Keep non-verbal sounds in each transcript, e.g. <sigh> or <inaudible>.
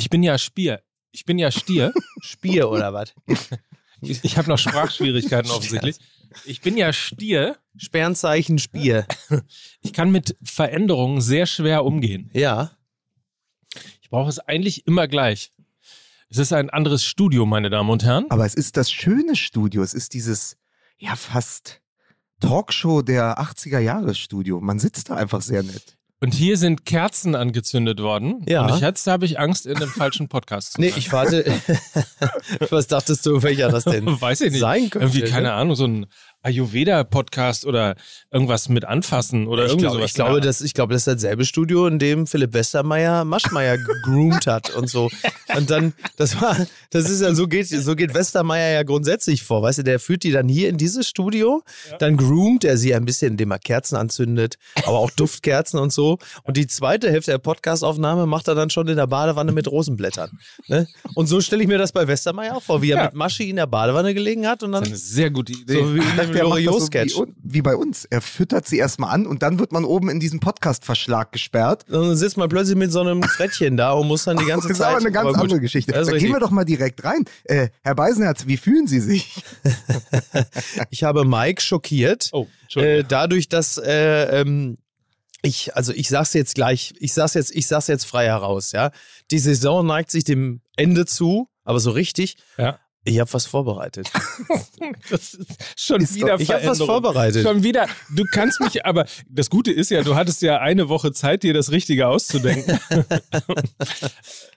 Ich bin ja Stier. Ich bin ja Stier. Spier oder was? Ich, ich habe noch Sprachschwierigkeiten <laughs> offensichtlich. Ich bin ja Stier. Sternzeichen Spier. <laughs> Ich kann mit Veränderungen sehr schwer umgehen. Ja. Ich brauche es eigentlich immer gleich. Es ist ein anderes Studio, meine Damen und Herren. Aber es ist das schöne Studio. Es ist dieses, ja, fast Talkshow der 80er Jahre Studio. Man sitzt da einfach sehr nett. Und hier sind Kerzen angezündet worden. Ja. Und ich, jetzt habe ich Angst, in einem falschen Podcast zu Nee, ich warte. <laughs> Was dachtest du, welcher das denn <laughs> Weiß ich nicht. sein könnte? Irgendwie, ne? keine Ahnung, so ein Ayurveda-Podcast oder irgendwas mit Anfassen oder Ich, irgendwie glaub, sowas. ich, glaube, das, ich glaube, das ist dasselbe Studio, in dem Philipp Westermeier Maschmeier gegroomt hat und so. Und dann, das war, das ist ja, so geht, so geht Westermeier ja grundsätzlich vor. Weißt du, der führt die dann hier in dieses Studio, dann groomt er sie ein bisschen, indem er Kerzen anzündet, aber auch Duftkerzen und so. Und die zweite Hälfte der Podcastaufnahme macht er dann schon in der Badewanne mit Rosenblättern. Ne? Und so stelle ich mir das bei Westermeier auch vor, wie er Ja. mit Maschi in der Badewanne gelegen hat und Das dann ist eine sehr gute Idee. so wie dem Der macht das so wie, wie bei uns. Er füttert sie erstmal an und dann wird man oben in diesen Podcast-Verschlag gesperrt. Und dann sitzt man plötzlich mit so einem Frettchen da und muss dann die ganze <laughs> Das ist Zeit. aber eine ganz Aber andere Geschichte. Da gehen wir doch mal direkt rein. Äh, Herr Beisenherz, wie fühlen Sie sich? <laughs> Ich habe Mike schockiert, Oh, äh, dadurch, dass äh, ähm, ich, also ich sag's jetzt gleich, ich sag's jetzt, ich sag's jetzt frei heraus, ja. Die Saison neigt sich dem Ende zu, aber so richtig. Ja. Ich habe was vorbereitet. <laughs> Das ist schon Ist wieder doch- Ich habe was vorbereitet. Schon wieder. Du kannst mich, aber das Gute ist ja, du hattest ja eine Woche Zeit, dir das Richtige auszudenken. <laughs>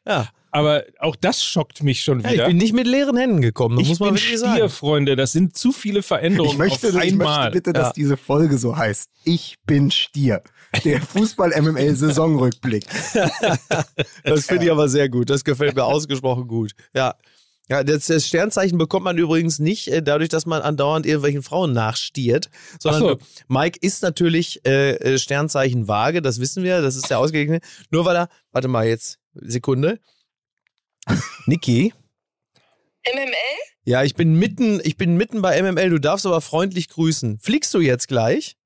Ja. Aber auch das schockt mich schon Ja, ich wieder. bin nicht mit leeren Händen gekommen, das ich muss man bin wirklich Stier. Freunde. Das sind zu viele Veränderungen Ich möchte, auf ich einmal. möchte bitte, dass Ja. diese Folge so heißt. Ich bin Stier. Der <laughs> Fußball-MML-Saisonrückblick. Das finde ich aber sehr gut. Das gefällt mir ausgesprochen gut. Ja. Ja, das, das Sternzeichen bekommt man übrigens nicht äh, dadurch, dass man andauernd irgendwelchen Frauen nachstiert, sondern so. Mike ist natürlich äh, äh, Sternzeichen Waage, das wissen wir, das ist der ausgeglichene. Nur weil er, warte mal jetzt, Sekunde. <laughs> Niki, MML? ja, ich bin mitten, ich bin mitten bei MML, du darfst aber freundlich grüßen. Fliegst du jetzt gleich?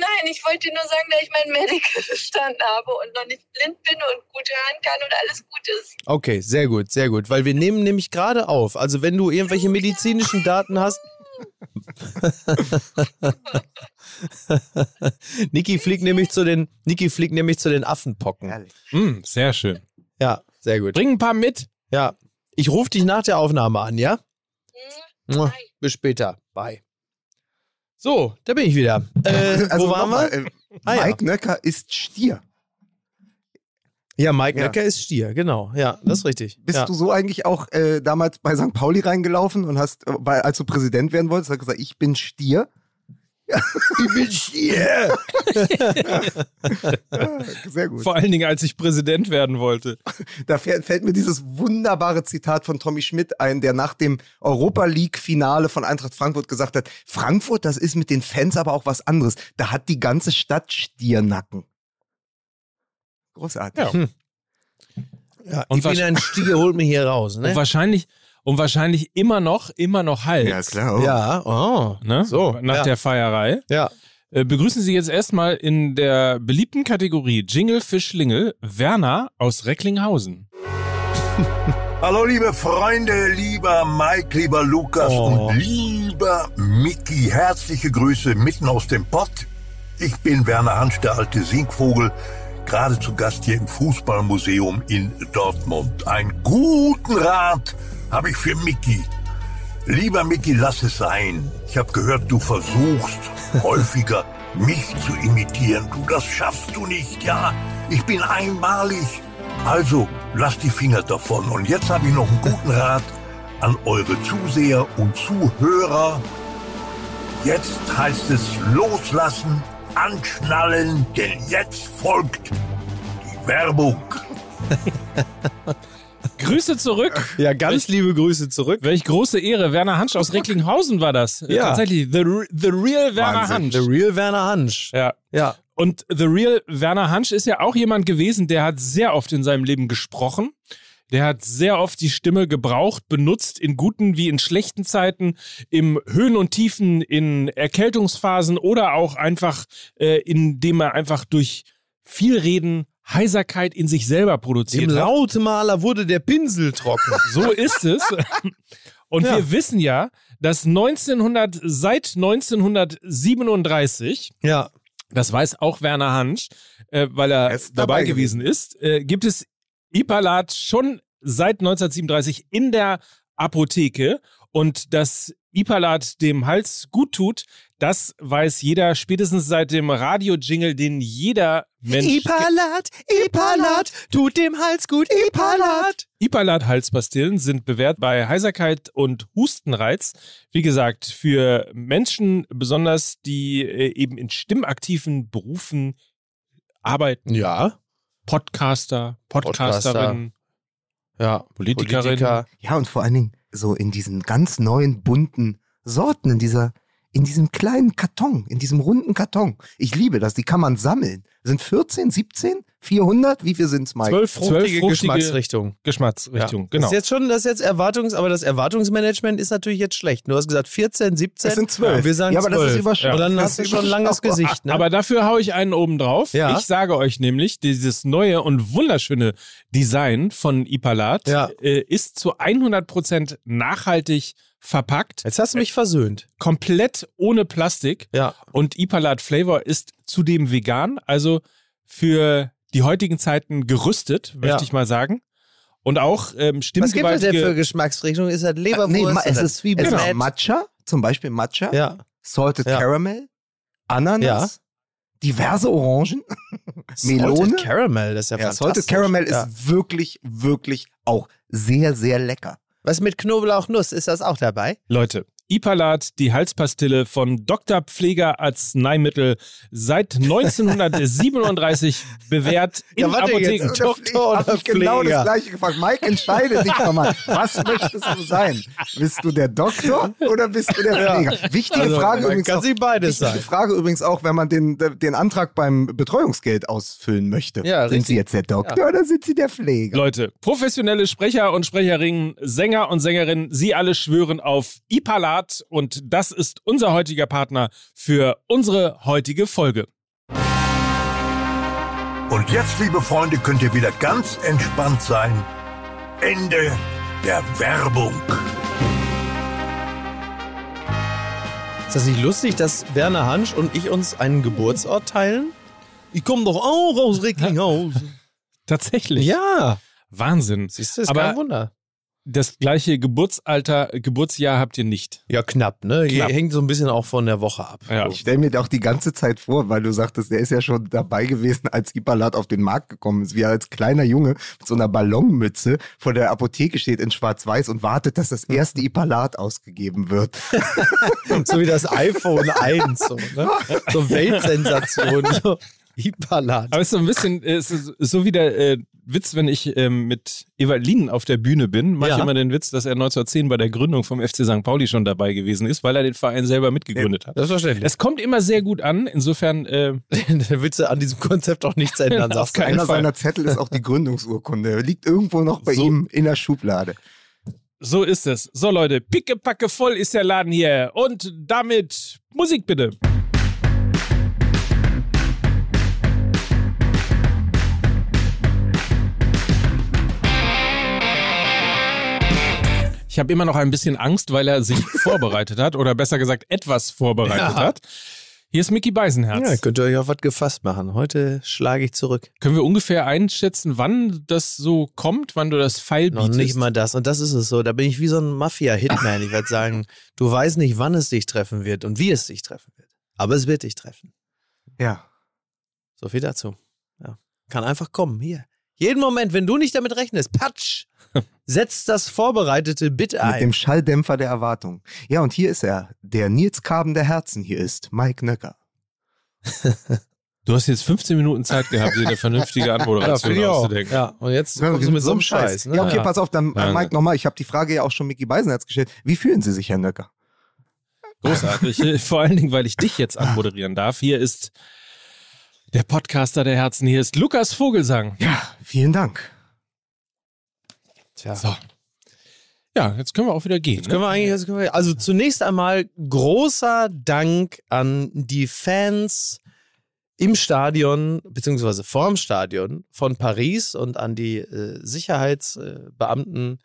Nein, ich wollte nur sagen, dass ich mein Medical <laughs> bestanden habe und noch nicht blind bin und gut hören kann und alles gut ist. Okay, sehr gut, sehr gut, weil wir nehmen nämlich gerade auf. Also wenn du irgendwelche medizinischen Daten hast, <laughs> Niki fliegt nämlich zu den Niki fliegt nämlich zu den Affenpocken. Mm, sehr schön. Ja, sehr gut. Bring ein paar mit. Ja, ich rufe dich nach der Aufnahme an, ja? Hm? Bye. Bis später. Bye. So, da bin ich wieder. Äh, Also wo waren wir? äh, Ah, ja. Mike Nöcker ist Stier. Ja, Mike Ja. Nöcker ist Stier, genau. Ja, das ist richtig. Bist ja. du so eigentlich auch äh, damals bei St. Pauli reingelaufen und hast, äh, bei, als du Präsident werden wolltest, hast gesagt, ich bin Stier? Ich bin Stier. Ja, sehr gut. Vor allen Dingen, als ich Präsident werden wollte. Da fällt, mir dieses wunderbare Zitat von Tommy Schmidt ein, der nach dem Europa League-Finale von Eintracht Frankfurt gesagt hat: Frankfurt, das ist mit den Fans aber auch was anderes. Da hat die ganze Stadt Stiernacken. Großartig. Ja. Ja, Und ich bin ein Stier, holt mich hier raus. <laughs> Und Ne? wahrscheinlich, und wahrscheinlich immer noch, immer noch Hals. Ja, klar. Oh. Ja, oh. Ne? So, Nach ja. der Feierei. Ja. Äh, begrüßen Sie jetzt erstmal in der beliebten Kategorie Jingle für Schlingel Werner aus Recklinghausen. <laughs> Hallo liebe Freunde, lieber Mike, lieber Lukas Oh. und lieber Mickey. Herzliche Grüße mitten aus dem Pott. Ich bin Werner Hansch, der alte Singvogel, gerade zu Gast hier im Fußballmuseum in Dortmund. Einen guten Rat habe ich für Mickey. Lieber Mickey, lass es sein. Ich habe gehört, du versuchst <laughs> häufiger mich zu imitieren. Du, das schaffst du nicht, ja? Ich bin einmalig. Also, lass die Finger davon. Und jetzt habe ich noch einen guten <laughs> Rat an eure Zuseher und Zuhörer. Jetzt heißt es loslassen, anschnallen, denn jetzt folgt die Werbung. <laughs> Grüße zurück. Ja, ganz liebe Grüße zurück. Welch große Ehre. Werner Hansch aus Recklinghausen war das. Äh, Ja. Tatsächlich. The, the Real Werner Wahnsinn. Hansch. The Real Werner Hansch. Ja. Ja. Und The Real Werner Hansch ist ja auch jemand gewesen, der hat sehr oft in seinem Leben gesprochen. Der hat sehr oft die Stimme gebraucht, benutzt, in guten wie in schlechten Zeiten, im Höhen und Tiefen, in Erkältungsphasen oder auch einfach, äh, indem er einfach durch viel Reden Heiserkeit in sich selber Dem produziert hat. Lautmaler wurde der Pinsel trocken. <laughs> So ist es. Und Ja. wir wissen ja, dass 1900, seit 1937 ja. das weiß auch Werner Hansch, äh, weil er Er ist dabei, dabei gewesen ist, äh, gibt es Ipalat schon seit 1937 in der Apotheke und dass Ipalat dem Hals gut tut, das weiß jeder spätestens seit dem Radio-Jingle, den jeder Mensch Ipalat, Ipalat, tut dem Hals gut, Ipalat. Ipalat-Halspastillen sind bewährt bei Heiserkeit und Hustenreiz. Wie gesagt, für Menschen besonders, die äh, eben in stimmaktiven Berufen arbeiten. Ja. Podcaster, Podcasterinnen, Ja. Politikerin. Politiker. Ja, und vor allen Dingen so in diesen ganz neuen bunten Sorten, in dieser, in diesem kleinen Karton, in diesem runden Karton. Ich liebe das, die kann man sammeln. Sind 14, 17, 400? Wie viel sind's, Mike? Zwölf, Fruchtige, zwölf fruchtige Geschmacksrichtung. Geschmacksrichtung. Ja. Genau. Das ist jetzt schon, das ist jetzt Erwartungs, aber das Erwartungsmanagement ist natürlich jetzt schlecht. Du hast gesagt 14, 17. Es sind 12. Ja, wir sagen Ja, aber das 12. ist überschaubar. Und dann Das hast du schon ein langes. Gesicht. Ne? Aber dafür haue ich einen oben drauf. Ja. Ich sage euch nämlich, dieses neue und wunderschöne Design von Ipalat Ja. äh, ist zu 100% nachhaltig verpackt, jetzt hast du mich versöhnt. komplett ohne Plastik. Ja. Und Ipalat Flavor ist zudem vegan, also für die heutigen Zeiten gerüstet, möchte Ja. ich mal sagen. Und auch ähm, Was gibt es denn für stimmgewaltige... Geschmacksrichtung? Ist das Leberwurst? nee, ma- es ist, Zwiebeln? es ist Genau. Matcha, zum Beispiel Matcha, Ja. Salted Ja. Caramel, Ananas, Ja. diverse Orangen, <laughs> Melone. Salted Caramel, das ist ja, Ja, fantastisch. Salted Caramel ist Ja. wirklich, wirklich auch sehr, sehr lecker. Was mit Knoblauchnuss, ist das auch dabei? Leute, Ipalat, die Halspastille von Dr. Pfleger Arzneimittel, seit 1937 <laughs> bewährt in Ja, warte Apotheken. jetzt. Doktor oder ich genau Pfleger? das gleiche gefragt. Mike, entscheide dich doch mal. Was möchtest du sein? Bist du der Doktor oder bist du der Pfleger? Wichtige Also, Frage übrigens kann auch, sie beides wichtige sein. Frage übrigens auch, wenn man den, den Antrag beim Betreuungsgeld ausfüllen möchte. Ja, sind richtig. Sie jetzt der Doktor oder sind Sie der Pfleger? Leute, professionelle Sprecher und Sprecherinnen, Sänger und Sängerinnen, sie alle schwören auf Ipalat und das ist unser heutiger Partner für unsere heutige Folge. Und jetzt, liebe Freunde, könnt ihr wieder ganz entspannt sein. Ende der Werbung. Ist das nicht lustig, dass Werner Hansch und ich uns einen Geburtsort teilen? Ich komme doch auch aus Recklinghausen. <laughs> Tatsächlich. ja. Wahnsinn. Siehst du, ist Aber kein Wunder. Das gleiche Geburtsalter, Geburtsjahr habt ihr nicht. Ja, knapp, ne? Knapp. Hängt so ein bisschen auch von der Woche ab. Ja. Ich stelle mir auch die ganze Zeit vor, weil du sagtest, der ist ja schon dabei gewesen, als Ipalat auf den Markt gekommen ist, wie er als kleiner Junge mit so einer Ballonmütze vor der Apotheke steht in Schwarz-Weiß und wartet, dass das erste Ipalat ausgegeben wird. <laughs> So wie das iPhone 1. So, ne? so Weltsensation. So. Ipalat. Aber es ist so ein bisschen, äh, es ist so wie der äh, Witz, wenn ich ähm, mit Evalin auf der Bühne bin, mache ich Ja. immer den Witz, dass er 1910 bei der Gründung vom FC St. Pauli schon dabei gewesen ist, weil er den Verein selber mitgegründet hat. Selbstverständlich. Das kommt immer sehr gut an. Insofern, äh, <laughs> willst du an diesem Konzept auch nichts ändern, <laughs> Auf sagst du. keinen Einer Fall. seiner Zettel ist auch die Gründungsurkunde. Liegt irgendwo noch bei So. ihm in der Schublade. so ist es. So Leute, pickepacke voll ist der Laden hier. Und damit Musik bitte. Habe immer noch ein bisschen Angst, weil er sich <laughs> vorbereitet hat oder besser gesagt etwas vorbereitet Ja. hat. Hier ist Mickey Beisenherz. Ja, könnt ihr euch auf was gefasst machen. Heute schlage ich zurück. Können wir ungefähr einschätzen, wann das so kommt, wann du das Pfeil Noch bietest? nicht mal das. Und das ist es so. Da bin ich wie so ein Mafia-Hitman. Ich werde sagen, <laughs> du weißt nicht, wann es dich treffen wird und wie es dich treffen wird. Aber es wird dich treffen. Ja. So viel dazu. Ja. Kann einfach kommen. Hier. Jeden Moment, wenn du nicht damit rechnest, patsch, <laughs> setzt das Vorbereitete Bit Mit ein. dem Schalldämpfer der Erwartung. Ja, und hier ist er, der Nils Karben der Herzen hier ist, Mike Nöcker. <laughs> Du hast jetzt 15 Minuten Zeit gehabt, dir eine vernünftige <laughs> Anmoderation auch. auszudenken. Ja, und jetzt kommst du mit so einem Scheiß. Ne? Ja, okay, pass auf, dann Ja. Mike nochmal. Ich habe die Frage ja auch schon Mickey Beisenherz gestellt. Wie fühlen Sie sich, Herr Nöcker? Großartig. Vor allen Dingen, weil ich dich jetzt anmoderieren darf. Hier ist der Podcaster der Herzen. Hier ist Lukas Vogelsang. Ja, vielen Dank. Tja. So. Ja, jetzt können wir auch wieder gehen. Jetzt können Ne? wir eigentlich, jetzt können wir, also zunächst einmal großer Dank an die Fans im Stadion, beziehungsweise vorm Stadion von Paris und an die äh, Sicherheitsbeamten,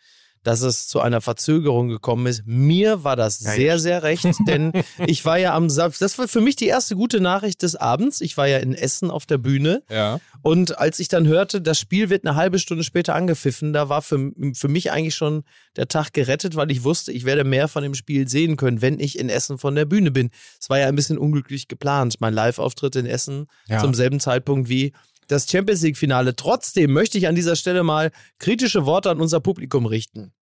dass es zu einer Verzögerung gekommen ist. Mir war das Ja, sehr, ja. sehr recht, <laughs> denn ich war ja am Samstag, das war für mich die erste gute Nachricht des Abends. Ich war ja in Essen auf der Bühne Ja. und als ich dann hörte, das Spiel wird eine halbe Stunde später angepfiffen, da war für, für mich eigentlich schon der Tag gerettet, weil ich wusste, ich werde mehr von dem Spiel sehen können, wenn ich in Essen von der Bühne bin. Es war ja ein bisschen unglücklich geplant, mein Live-Auftritt in Essen Ja. zum selben Zeitpunkt wie das Champions League-Finale. Trotzdem möchte ich an dieser Stelle mal kritische Worte an unser Publikum richten.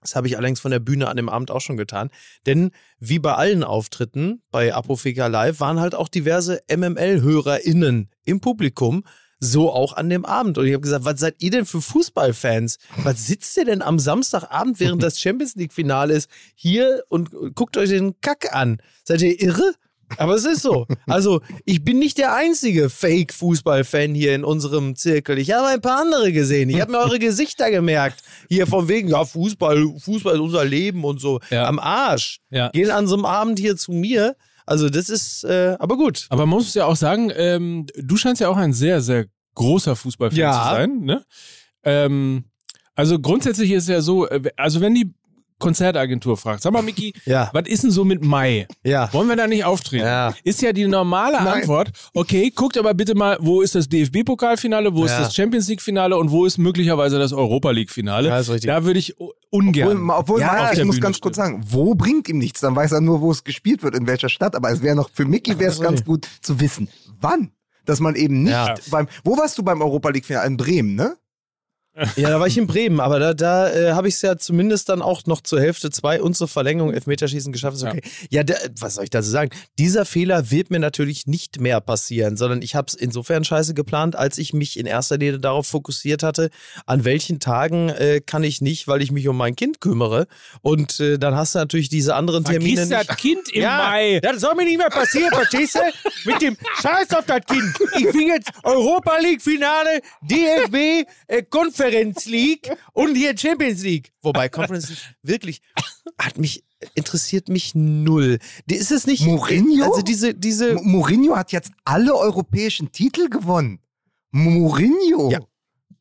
Das habe ich allerdings von der Bühne an dem Abend auch schon getan. Denn wie bei allen Auftritten bei Apofika Live waren halt auch diverse MML-HörerInnen im Publikum. So auch an dem Abend. Und ich habe gesagt, was seid ihr denn für Fußballfans? Was sitzt ihr denn am Samstagabend, während das <laughs> Champions League-Finale ist, hier und guckt euch den Kack an? Seid ihr irre? Aber es ist so. Also, ich bin nicht der einzige Fake-Fußball-Fan hier in unserem Zirkel. Ich habe ein paar andere gesehen. Ich habe mir eure Gesichter gemerkt. Hier von wegen, ja, Fußball, Fußball ist unser Leben und so. Ja. Am Arsch. Ja. Gehen an so einem Abend hier zu mir. Also, das ist, äh, aber gut. Aber man muss ja auch sagen, ähm, du scheinst ja auch ein sehr, sehr großer Fußballfan Ja. zu sein. Ne? Ähm, also grundsätzlich ist es ja so, äh, also wenn die Konzertagentur fragt, sag mal, <laughs> Miki, Ja. was ist denn so mit Mai? Ja. Wollen wir da nicht auftreten? Ja. Ist ja die normale Nein. Antwort, okay, guckt aber bitte mal, wo ist das DFB-Pokalfinale, wo ist das Champions League-Finale und wo ist möglicherweise das Europa League-Finale? Ja, ist richtig. Da würde ich ungern. Obwohl, obwohl Ja, ich der muss Bühne ganz stehen. kurz sagen, wo bringt ihm nichts? Dann weiß er nur, wo es gespielt wird, in welcher Stadt. Aber es wäre noch, für Mickey wäre es ganz gut zu wissen, wann. Dass man eben nicht Ja. beim, wo warst du beim Europa League Finale? In Bremen, ne? Ja, da war ich in Bremen, aber da, da äh, habe ich es ja zumindest dann auch noch zur Hälfte zwei und zur Verlängerung Elfmeterschießen geschafft. Okay. Ja, der, was soll ich dazu sagen? Dieser Fehler wird mir natürlich nicht mehr passieren, sondern ich habe es insofern scheiße geplant, als ich mich in erster Linie darauf fokussiert hatte, an welchen Tagen äh, kann ich nicht, weil ich mich um mein Kind kümmere. Und äh, dann hast du natürlich diese anderen Termine Vergiss nicht. das Kind im Mai. Das soll mir nicht mehr passieren, verstehst du? Mit dem Scheiß auf das Kind. Ich will jetzt Europa League Finale, DFB, äh, Conference League und hier Champions League. Wobei Conference League wirklich hat mich interessiert mich null. Die- Ist es nicht Mourinho? Also diese diese M Mourinho hat jetzt alle europäischen Titel gewonnen. Mourinho. Ja.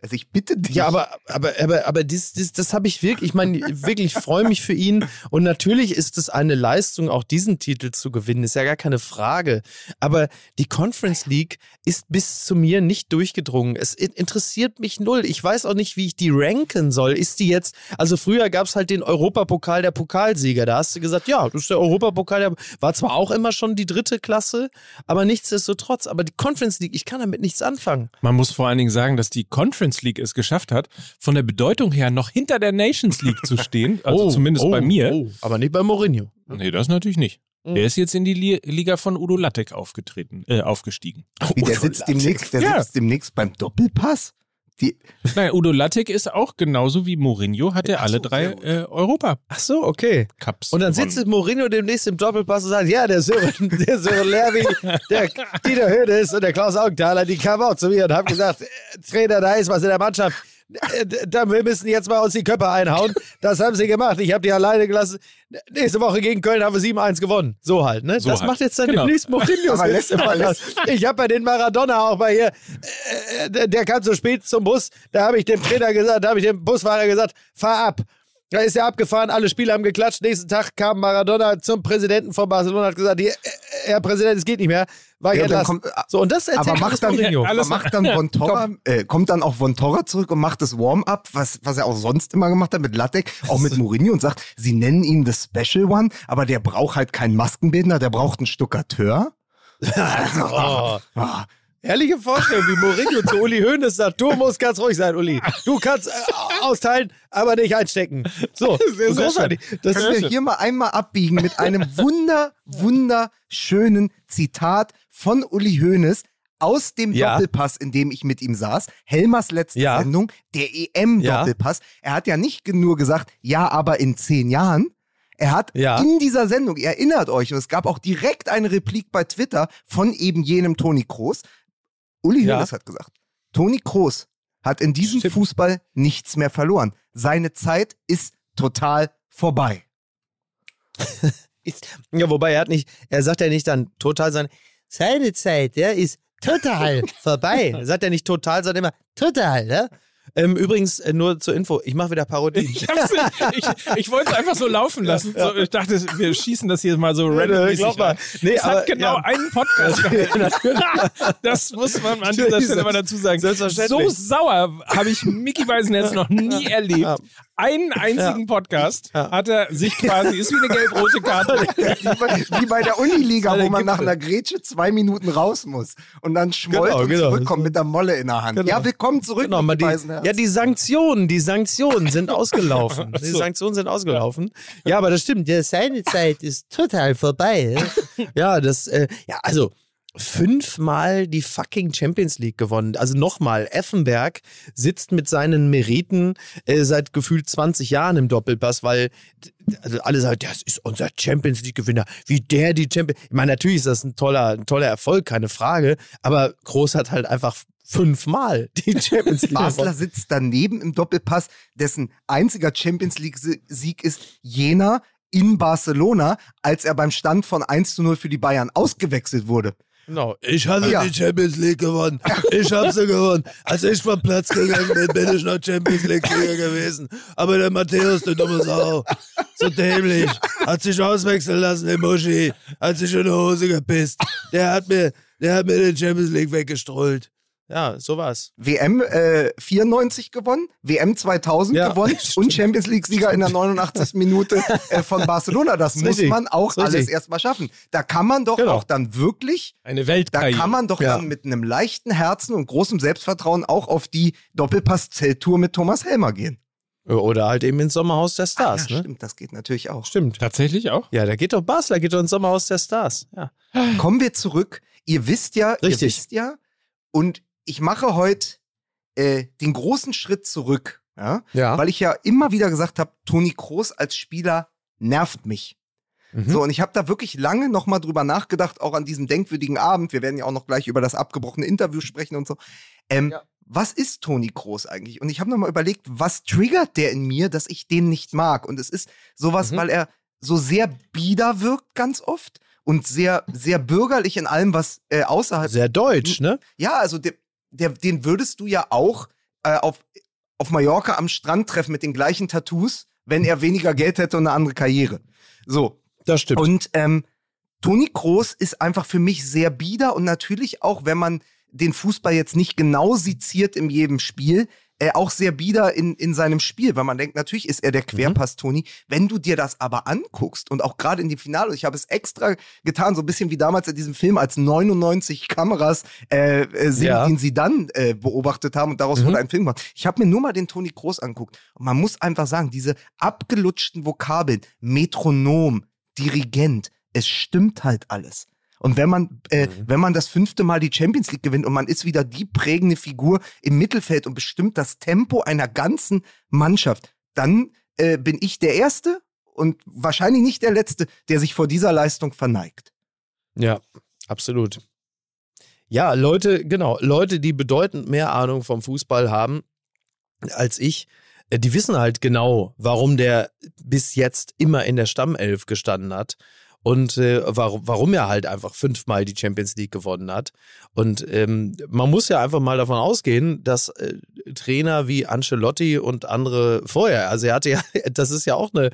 Also ich bitte dich. Ja, aber, aber, aber, aber das, das, das habe ich wirklich, ich meine, wirklich freue mich für ihn. Und natürlich ist es eine Leistung, auch diesen Titel zu gewinnen, ist ja gar keine Frage. Aber die Conference League ist bis zu mir nicht durchgedrungen. Es in- interessiert mich null. Ich weiß auch nicht, wie ich die ranken soll. Ist die jetzt, also früher gab es halt den Europapokal der Pokalsieger. Da hast du gesagt, ja, das ist der Europapokal, der war zwar auch immer schon die dritte Klasse, aber nichtsdestotrotz. Aber die Conference League, ich kann damit nichts anfangen. Man muss vor allen Dingen sagen, dass die Conference League es geschafft hat, von der Bedeutung her noch hinter der Nations League zu stehen. <laughs> Also zumindest bei mir. oh. Aber nicht bei Mourinho. Nee, das natürlich nicht. Der ist jetzt in die Li Liga von Udo Lattek aufgetreten, äh, aufgestiegen. Wie, der sitzt demnächst, der Ja. sitzt demnächst beim Doppelpass. Die, Nein, Udo Lattek ist auch genauso wie Mourinho, hat er Ach alle so, drei äh, Europa-Cups Ach so, okay. Und dann gewonnen. sitzt Mourinho demnächst im Doppelpass und sagt, ja, der Sören, <laughs> der Sören Lerwi, der Dieter Hönes und der Klaus Augenthaler, die kamen auch zu mir und haben gesagt, äh, Trainer, da ist was in der Mannschaft. Äh, da, wir müssen jetzt mal uns die Köpfe einhauen. Das haben sie gemacht. Ich habe die alleine gelassen. Nächste Woche gegen Köln haben wir 7-1 gewonnen. So halt, ne? So das halt. macht jetzt dann Genau. demnächst Mourinho. Aber aber lässt- <laughs> Ich habe bei den Maradona auch bei hier, äh, der, der kam zu spät zum Bus. Da habe ich dem Trainer gesagt, da habe ich dem Busfahrer gesagt, fahr ab. Da ist er abgefahren, alle Spieler haben geklatscht. Nächsten Tag kam Maradona zum Präsidenten von Barcelona und hat gesagt, äh, Herr Präsident, es geht nicht mehr. War ich Ja, dann entlassen. kommt- äh, so, und das erzählt aber macht dann, Mourinho. aber macht dann Von <laughs> Torra, äh, kommt dann auch Von Torra zurück und macht das Warm-up, was, was er auch sonst immer gemacht hat mit Lattek, auch mit <laughs> Mourinho und sagt, sie nennen ihn the Special One, aber der braucht halt keinen Maskenbildner, der braucht einen Stuckateur. <laughs> Oh. Herrliche Vorstellung, wie Mourinho zu Uli Hoeneß sagt, du musst ganz ruhig sein, Uli. Du kannst äh, austeilen, aber nicht einstecken. So, <laughs> sehr großartig. Das Können wir hier mal einmal abbiegen mit einem wunder, wunderschönen Zitat von Uli Hoeneß aus dem Ja. Doppelpass, in dem ich mit ihm saß. Helmers letzte Ja. Sendung, der EM-Doppelpass. Er hat ja nicht nur gesagt, ja, aber in zehn Jahren. Er hat Ja. in dieser Sendung, ihr erinnert euch, und es gab auch direkt eine Replik bei Twitter von eben jenem Toni Kroos. Uli Ja. Hoeneß hat gesagt, Toni Kroos hat in diesem Stimmt. Fußball nichts mehr verloren. Seine Zeit ist total vorbei. <laughs> ist, ja, wobei er hat nicht, er sagt ja nicht dann total sein, seine Zeit, ja, ist total <laughs> vorbei. Sagt er nicht total, er immer total, ne? Ähm, übrigens, äh, nur zur Info, ich mache wieder Parodien. <laughs> Ich, ich, ich wollte es einfach so laufen lassen. So, ich dachte, wir schießen das hier mal so randommäßig glaub mal. Nee, es aber, hat genau ja. einen Podcast. <laughs> <laughs> Das muss man an dieser Stelle mal dazu sagen. So sauer habe ich Mickey Beisenherz noch nie erlebt. Ja. Einen einzigen Podcast Ja. hat er sich quasi, ist wie eine gelb-rote Karte. <laughs> Wie bei, wie bei der Uniliga, wo man nach einer Grätsche zwei Minuten raus muss und dann schmollt Genau, und genau. zurückkommt mit der Molle in der Hand. Genau. Ja, willkommen zurück, Genau, die, ja, die Sanktionen, die Sanktionen sind <laughs> ausgelaufen. Die. Sanktionen sind ausgelaufen. Ja, aber das stimmt. Ja, seine Zeit ist total vorbei. <laughs> Ja, das, äh, ja, also fünfmal die fucking Champions League gewonnen. Also nochmal, Effenberg sitzt mit seinen Meriten äh, seit gefühlt 20 Jahren im Doppelpass, weil also alle sagen, das ist unser Champions League Gewinner, wie der die Champions. Ich meine, natürlich ist das ein toller, ein toller Erfolg, keine Frage, aber Groß hat halt einfach fünfmal die <laughs> Champions League Basler sitzt daneben im Doppelpass, dessen einziger Champions League-Sieg ist Jena in Barcelona, als er beim Stand von 1 zu 0 für die Bayern ausgewechselt wurde. Genau. Ich hatte Ja. die Champions League gewonnen. Ich habe sie gewonnen. Als ich vom Platz gegangen bin, bin ich noch Champions League-Sieger gewesen. Aber der Matthäus, der dumme Sau, so dämlich, hat sich auswechseln lassen, der Muschi, hat sich in die Hose gepisst. Der hat mir, der hat mir den Champions League weggestrollt. Ja, so war's. WM äh, 94 gewonnen, WM 2000 Ja, gewonnen stimmt. <laughs> und Champions League-Sieger in der 89. <laughs> Minute äh, von Barcelona. Das Ist muss richtig. man auch richtig. alles erstmal schaffen. Da kann man doch Genau. auch dann wirklich Eine Da Weltkarriere. kann man doch Ja. dann mit einem leichten Herzen und großem Selbstvertrauen auch auf die Doppelpass-Zelttour mit Thomas Helmer gehen. Oder halt eben ins Sommerhaus der Stars, ja, ne? stimmt, das geht natürlich auch. Stimmt. Tatsächlich auch? Ja, da geht doch Basler, geht doch ins Sommerhaus der Stars. Ja. Kommen wir zurück. Ihr wisst ja, ihr Richtig. wisst ja, und ich mache heute äh, den großen Schritt zurück, ja, Ja. weil ich ja immer wieder gesagt habe, Toni Kroos als Spieler nervt mich. Mhm. So, und ich habe da wirklich lange nochmal drüber nachgedacht, auch an diesem denkwürdigen Abend. Wir werden ja auch noch gleich über das abgebrochene Interview sprechen und so. Ähm, Ja. Was ist Toni Kroos eigentlich? Und ich habe nochmal überlegt, was triggert der in mir, dass ich den nicht mag? Und es ist sowas, Mhm. weil er so sehr bieder wirkt ganz oft und sehr, sehr bürgerlich in allem, was äh, außerhalb. Sehr deutsch, ne? Ja, also der, der, den würdest du ja auch äh, auf, auf Mallorca am Strand treffen mit den gleichen Tattoos, wenn er weniger Geld hätte und eine andere Karriere. So. Das stimmt. Und ähm, Toni Kroos ist einfach für mich sehr bieder und natürlich auch, wenn man den Fußball jetzt nicht genau seziert in jedem Spiel, äh, auch sehr bieder in, in seinem Spiel, weil man denkt, natürlich ist er der Querpass, Toni. Wenn du dir das aber anguckst und auch gerade in die Finale, ich habe es extra getan, so ein bisschen wie damals in diesem Film, als 99 Kameras äh, äh, sind, Ja. den sie dann äh, beobachtet haben und daraus Mhm. wurde ein Film gemacht. Ich habe mir nur mal den Toni Kroos anguckt und man muss einfach sagen, diese abgelutschten Vokabeln, Metronom, Dirigent, es stimmt halt alles. Und wenn man, äh, wenn man das fünfte Mal die Champions League gewinnt und man ist wieder die prägende Figur im Mittelfeld und bestimmt das Tempo einer ganzen Mannschaft, dann äh, bin ich der Erste und wahrscheinlich nicht der Letzte, der sich vor dieser Leistung verneigt. Ja, absolut. Ja, Leute, genau, Leute, die bedeutend mehr Ahnung vom Fußball haben als ich, äh, die wissen halt genau, warum der bis jetzt immer in der Stammelf gestanden hat und äh, warum, warum er halt einfach fünfmal die Champions League gewonnen hat. Und ähm, man muss ja einfach mal davon ausgehen, dass äh, Trainer wie Ancelotti und andere vorher, also er hatte ja, <laughs> das ist ja auch eine,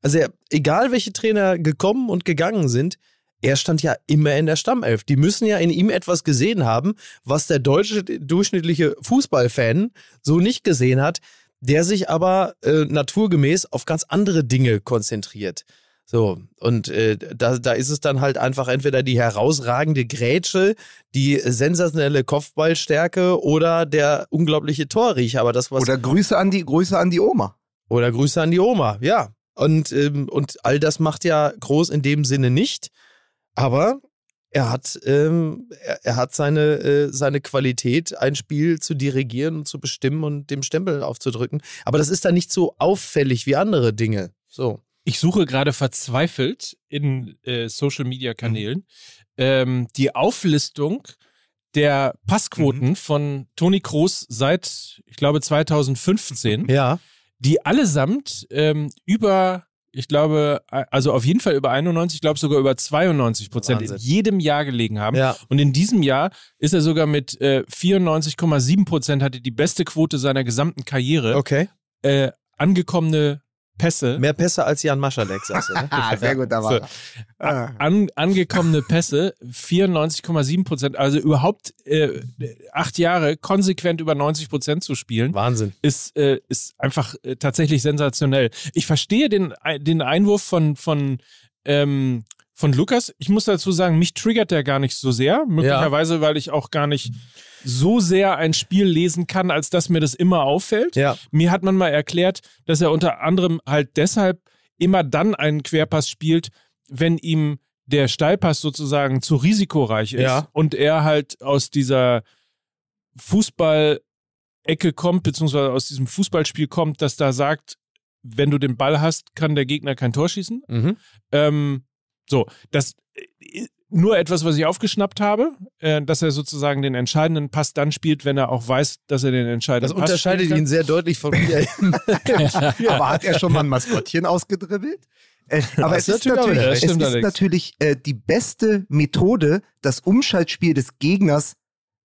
also er, egal welche Trainer gekommen und gegangen sind, er stand ja immer in der Stammelf. Die müssen ja in ihm etwas gesehen haben, was der deutsche durchschnittliche Fußballfan so nicht gesehen hat, der sich aber äh, naturgemäß auf ganz andere Dinge konzentriert. So, und äh, da, da ist es dann halt einfach entweder die herausragende Grätsche, die sensationelle Kopfballstärke oder der unglaubliche Torriecher. Aber das, was Oder Grüße an die, Grüße an die Oma. oder Grüße an die Oma, ja. Und, ähm, und all das macht ja Groß in dem Sinne nicht. Aber er hat, ähm, er, er hat seine, äh, seine Qualität, ein Spiel zu dirigieren und zu bestimmen und dem Stempel aufzudrücken. Aber das ist dann nicht so auffällig wie andere Dinge. So. Ich suche gerade verzweifelt in äh, Social Media Kanälen ähm, die Auflistung der Passquoten von Toni Kroos seit, ich glaube, 2015, Ja. die allesamt ähm, über ich glaube, also auf jeden Fall über 91, ich glaube sogar über 92 Prozent in jedem Jahr gelegen haben. Ja. Und in diesem Jahr ist er sogar mit äh, 94,7 Prozent, hatte die beste Quote seiner gesamten Karriere. Okay. Äh, angekommene Pässe. Mehr Pässe als Jan Maschalek, sagst du, ne? <laughs> Ah, sehr gut, da war So. er. Ah. An, angekommene Pässe 94,7 Prozent, also überhaupt äh, acht Jahre konsequent über 90 Prozent zu spielen, Wahnsinn. ist, äh, ist einfach äh, tatsächlich sensationell. Ich verstehe den, den Einwurf von, von, ähm, von Lukas. Ich muss dazu sagen, mich triggert der gar nicht so sehr. Möglicherweise, weil ich auch gar nicht so sehr ein Spiel lesen kann, als dass mir das immer auffällt. Ja. Mir hat man mal erklärt, dass er unter anderem halt deshalb immer dann einen Querpass spielt, wenn ihm der Steilpass sozusagen zu risikoreich ist Ja. und er halt aus dieser Fußball-Ecke kommt, beziehungsweise aus diesem Fußballspiel kommt, dass da sagt, wenn du den Ball hast, kann der Gegner kein Tor schießen. Mhm. Ähm, so, das äh, nur etwas, was ich aufgeschnappt habe, äh, dass er sozusagen den entscheidenden Pass dann spielt, wenn er auch weiß, dass er den Das entscheidenden Pass unterscheidet spielen ihn sehr deutlich von mir. <laughs> Aber hat er schon mal ein Maskottchen ausgedribbelt? Äh, aber Das es ist natürlich das es ist allerdings. natürlich äh, die beste Methode, das Umschaltspiel des Gegners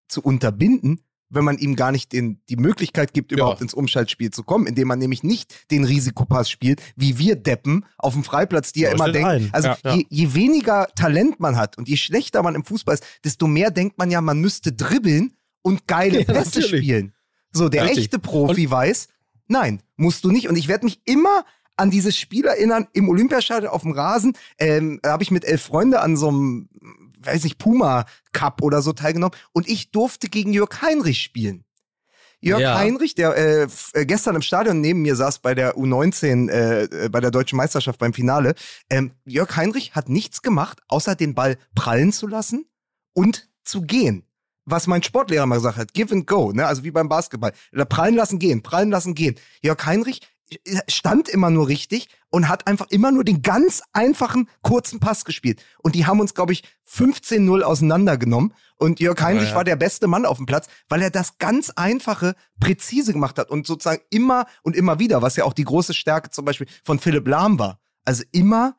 zu unterbinden, wenn man ihm gar nicht den, die Möglichkeit gibt, überhaupt ins Umschaltspiel zu kommen, indem man nämlich nicht den Risikopass spielt, wie wir Deppen auf dem Freiplatz, die ja immer denken. ein. Also Ja. Je, je weniger Talent man hat und je schlechter man im Fußball ist, desto mehr denkt man ja, man müsste dribbeln und geile <laughs> Ja, Pässe spielen. So, der Richtig. echte Profi weiß, nein, musst du nicht. Und ich werde mich immer an dieses Spiel erinnern im Olympiastadion auf dem Rasen. Ähm, da habe ich mit elf Freunde an so einem, weiß nicht, Puma Cup oder so teilgenommen. Und ich durfte gegen Jörg Heinrich spielen. Jörg Ja. Heinrich, der äh, äh, gestern im Stadion neben mir saß bei der U19, äh, äh, bei der deutschen Meisterschaft beim Finale. Ähm, Jörg Heinrich hat nichts gemacht, außer den Ball prallen zu lassen und zu gehen. Was mein Sportlehrer mal gesagt hat, give and go, ne? also wie beim Basketball. Prallen lassen, gehen, prallen lassen, gehen. Jörg Heinrich stand immer nur richtig und hat einfach immer nur den ganz einfachen, kurzen Pass gespielt. Und die haben uns, glaube ich, 15-0 auseinandergenommen. Und Jörg Heinrich ja. war der beste Mann auf dem Platz, weil er das ganz einfache, präzise gemacht hat und sozusagen immer und immer wieder, was ja auch die große Stärke zum Beispiel von Philipp Lahm war. Also immer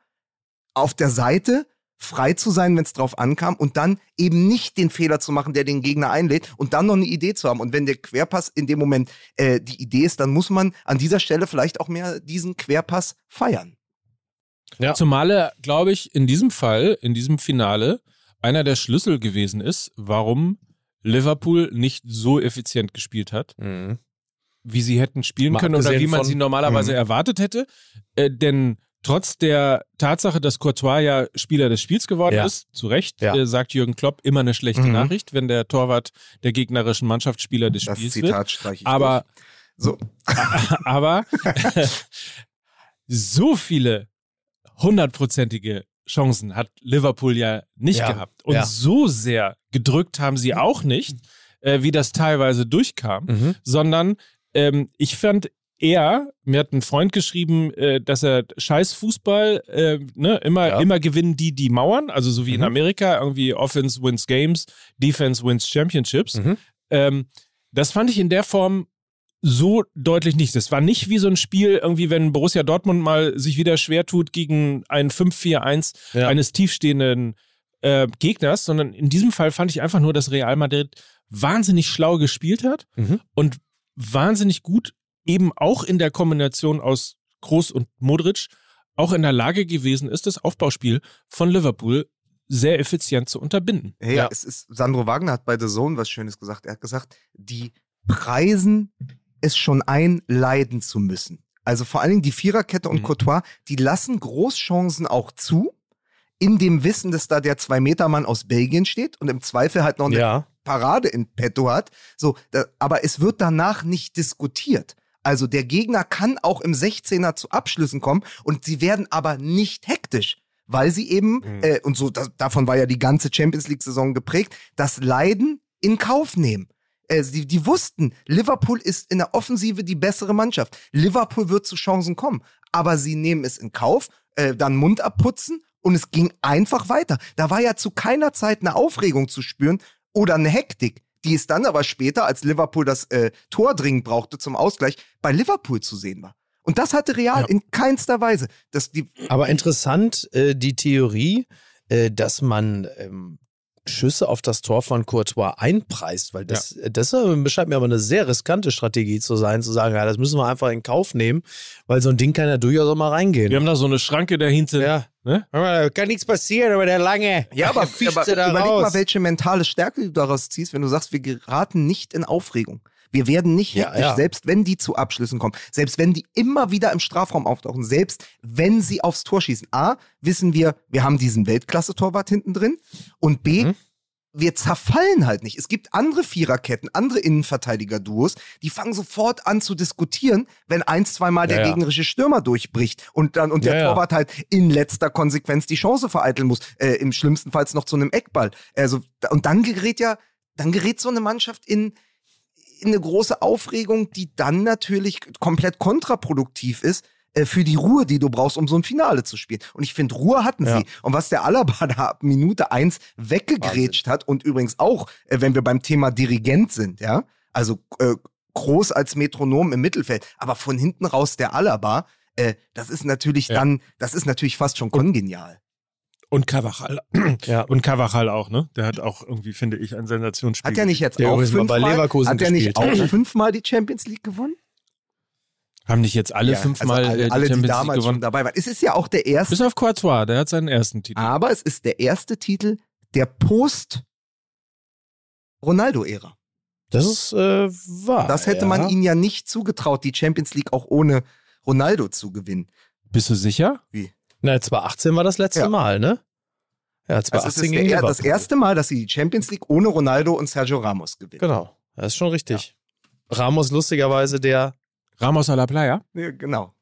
auf der Seite frei zu sein, wenn es drauf ankam und dann eben nicht den Fehler zu machen, der den Gegner einlädt und dann noch eine Idee zu haben. Und wenn der Querpass in dem Moment äh, die Idee ist, dann muss man an dieser Stelle vielleicht auch mehr diesen Querpass feiern. Ja. Zumal er, glaube ich, in diesem Fall, in diesem Finale, einer der Schlüssel gewesen ist, warum Liverpool nicht so effizient gespielt hat, Mhm. wie sie hätten spielen Mal können oder wie man von- sie normalerweise Mhm. erwartet hätte. Äh, denn trotz der Tatsache, dass Courtois ja Spieler des Spiels geworden Ja. ist, zu Recht, Ja. äh, sagt Jürgen Klopp immer eine schlechte Mhm. Nachricht, wenn der Torwart der gegnerischen Mannschaftsspieler des Das Spiels wird. Zitat streiche ich Aber durch. So, <laughs> aber <laughs> so viele hundertprozentige Chancen hat Liverpool ja nicht Ja, gehabt. Und so sehr gedrückt haben sie auch nicht, äh, wie das teilweise durchkam, Mhm. sondern ähm, ich fand eher, mir hat ein Freund geschrieben, äh, dass er scheiß Fußball, äh, ne, immer, Ja. immer gewinnen die, die Mauern, also so wie in Mhm. Amerika, irgendwie Offense wins Games, Defense wins Championships. Mhm. Ähm, das fand ich in der Form so deutlich nicht. Das war nicht wie so ein Spiel, irgendwie, wenn Borussia Dortmund mal sich wieder schwer tut gegen ein 5-4-1 Ja. eines tiefstehenden äh, Gegners, sondern in diesem Fall fand ich einfach nur, dass Real Madrid wahnsinnig schlau gespielt hat Mhm. und wahnsinnig gut eben auch in der Kombination aus Kroos und Modric auch in der Lage gewesen ist, das Aufbauspiel von Liverpool sehr effizient zu unterbinden. Hey, Ja. es ist, Sandro Wagner hat bei The Zone was Schönes gesagt. Er hat gesagt, die preisen es schon ein, leiden zu müssen. Also vor allen Dingen die Viererkette und Mhm. Courtois, die lassen Großchancen auch zu, in dem Wissen, dass da der Zwei-Meter-Mann aus Belgien steht und im Zweifel halt noch eine Ja. Parade in petto hat. So, da, aber es wird danach nicht diskutiert. Also der Gegner kann auch im 16er zu Abschlüssen kommen und sie werden aber nicht hektisch, weil sie eben, Mhm. äh, und so das, davon war ja die ganze Champions League-Saison geprägt, das Leiden in Kauf nehmen. Äh, die, die wussten, Liverpool ist in der Offensive die bessere Mannschaft. Liverpool wird zu Chancen kommen, aber sie nehmen es in Kauf, äh, dann Mund abputzen und es ging einfach weiter. Da war ja zu keiner Zeit eine Aufregung zu spüren oder eine Hektik, die es dann aber später, als Liverpool das äh, Tor dringend brauchte zum Ausgleich, bei Liverpool zu sehen war. Und das hatte Real Ja. in keinster Weise. Das, die, Aber interessant, äh, die Theorie, äh, dass man ähm, Schüsse auf das Tor von Courtois einpreist, weil das, äh, das scheint mir aber eine sehr riskante Strategie zu sein, zu sagen, ja, das müssen wir einfach in Kauf nehmen, weil so ein Ding kann ja durchaus auch mal reingehen. Wir haben da so eine Schranke dahinter. ja. Ne? Da kann nichts passieren, aber der lange. ja, aber, aber da überleg raus. mal, welche mentale Stärke du daraus ziehst, wenn du sagst, wir geraten nicht in Aufregung. Wir werden nicht hektisch, ja. selbst wenn die zu Abschlüssen kommen, selbst wenn die immer wieder im Strafraum auftauchen, selbst wenn sie aufs Tor schießen. A, wissen wir, wir haben diesen Weltklasse-Torwart hinten drin und B, Mhm. wir zerfallen halt nicht. Es gibt andere Viererketten, andere Innenverteidiger-Duos, die fangen sofort an zu diskutieren, wenn eins, zweimal der Ja, ja. gegnerische Stürmer durchbricht und dann und der Ja. Torwart halt in letzter Konsequenz die Chance vereiteln muss, äh, im schlimmsten Fall noch zu einem Eckball. Also und dann gerät ja, dann gerät so eine Mannschaft in eine große Aufregung, die dann natürlich komplett kontraproduktiv ist äh, für die Ruhe, die du brauchst, um so ein Finale zu spielen. Und ich finde, Ruhe hatten Ja. sie. Und was der Alaba <laughs> da ab Minute eins weggegrätscht hat und übrigens auch, äh, wenn wir beim Thema Dirigent sind, ja, also äh, groß als Metronom im Mittelfeld, aber von hinten raus der Alaba, äh, das ist natürlich Ja. dann, das ist natürlich fast schon kongenial. Und Cavachal. <clears throat> Ja. Und Cavachal auch, ne? Der hat auch irgendwie, finde ich, ein Sensationsspiel. Hat er nicht jetzt Der auch fünfmal, Leverkusen hat er nicht gespielt auch fünfmal die Champions League gewonnen? Haben nicht jetzt alle Ja, fünfmal also alle, die alle, die Champions League damals schon gewonnen? dabei waren. Es ist ja auch der erste, Bis auf Courtois, der hat seinen ersten Titel. aber es ist der erste Titel der Post-Ronaldo-Ära. Das ist äh, wahr. Das hätte ja. man ihnen ja nicht zugetraut, die Champions League auch ohne Ronaldo zu gewinnen. Bist du sicher? Na, 2018 war das letzte Ja. Mal, ne? Ja, Also es 2018 ist der, das erste Mal, dass sie die Champions League ohne Ronaldo und Sergio Ramos gewinnen. Genau, das ist schon richtig. Ramos lustigerweise der, Ramos a la Playa? Ja, genau.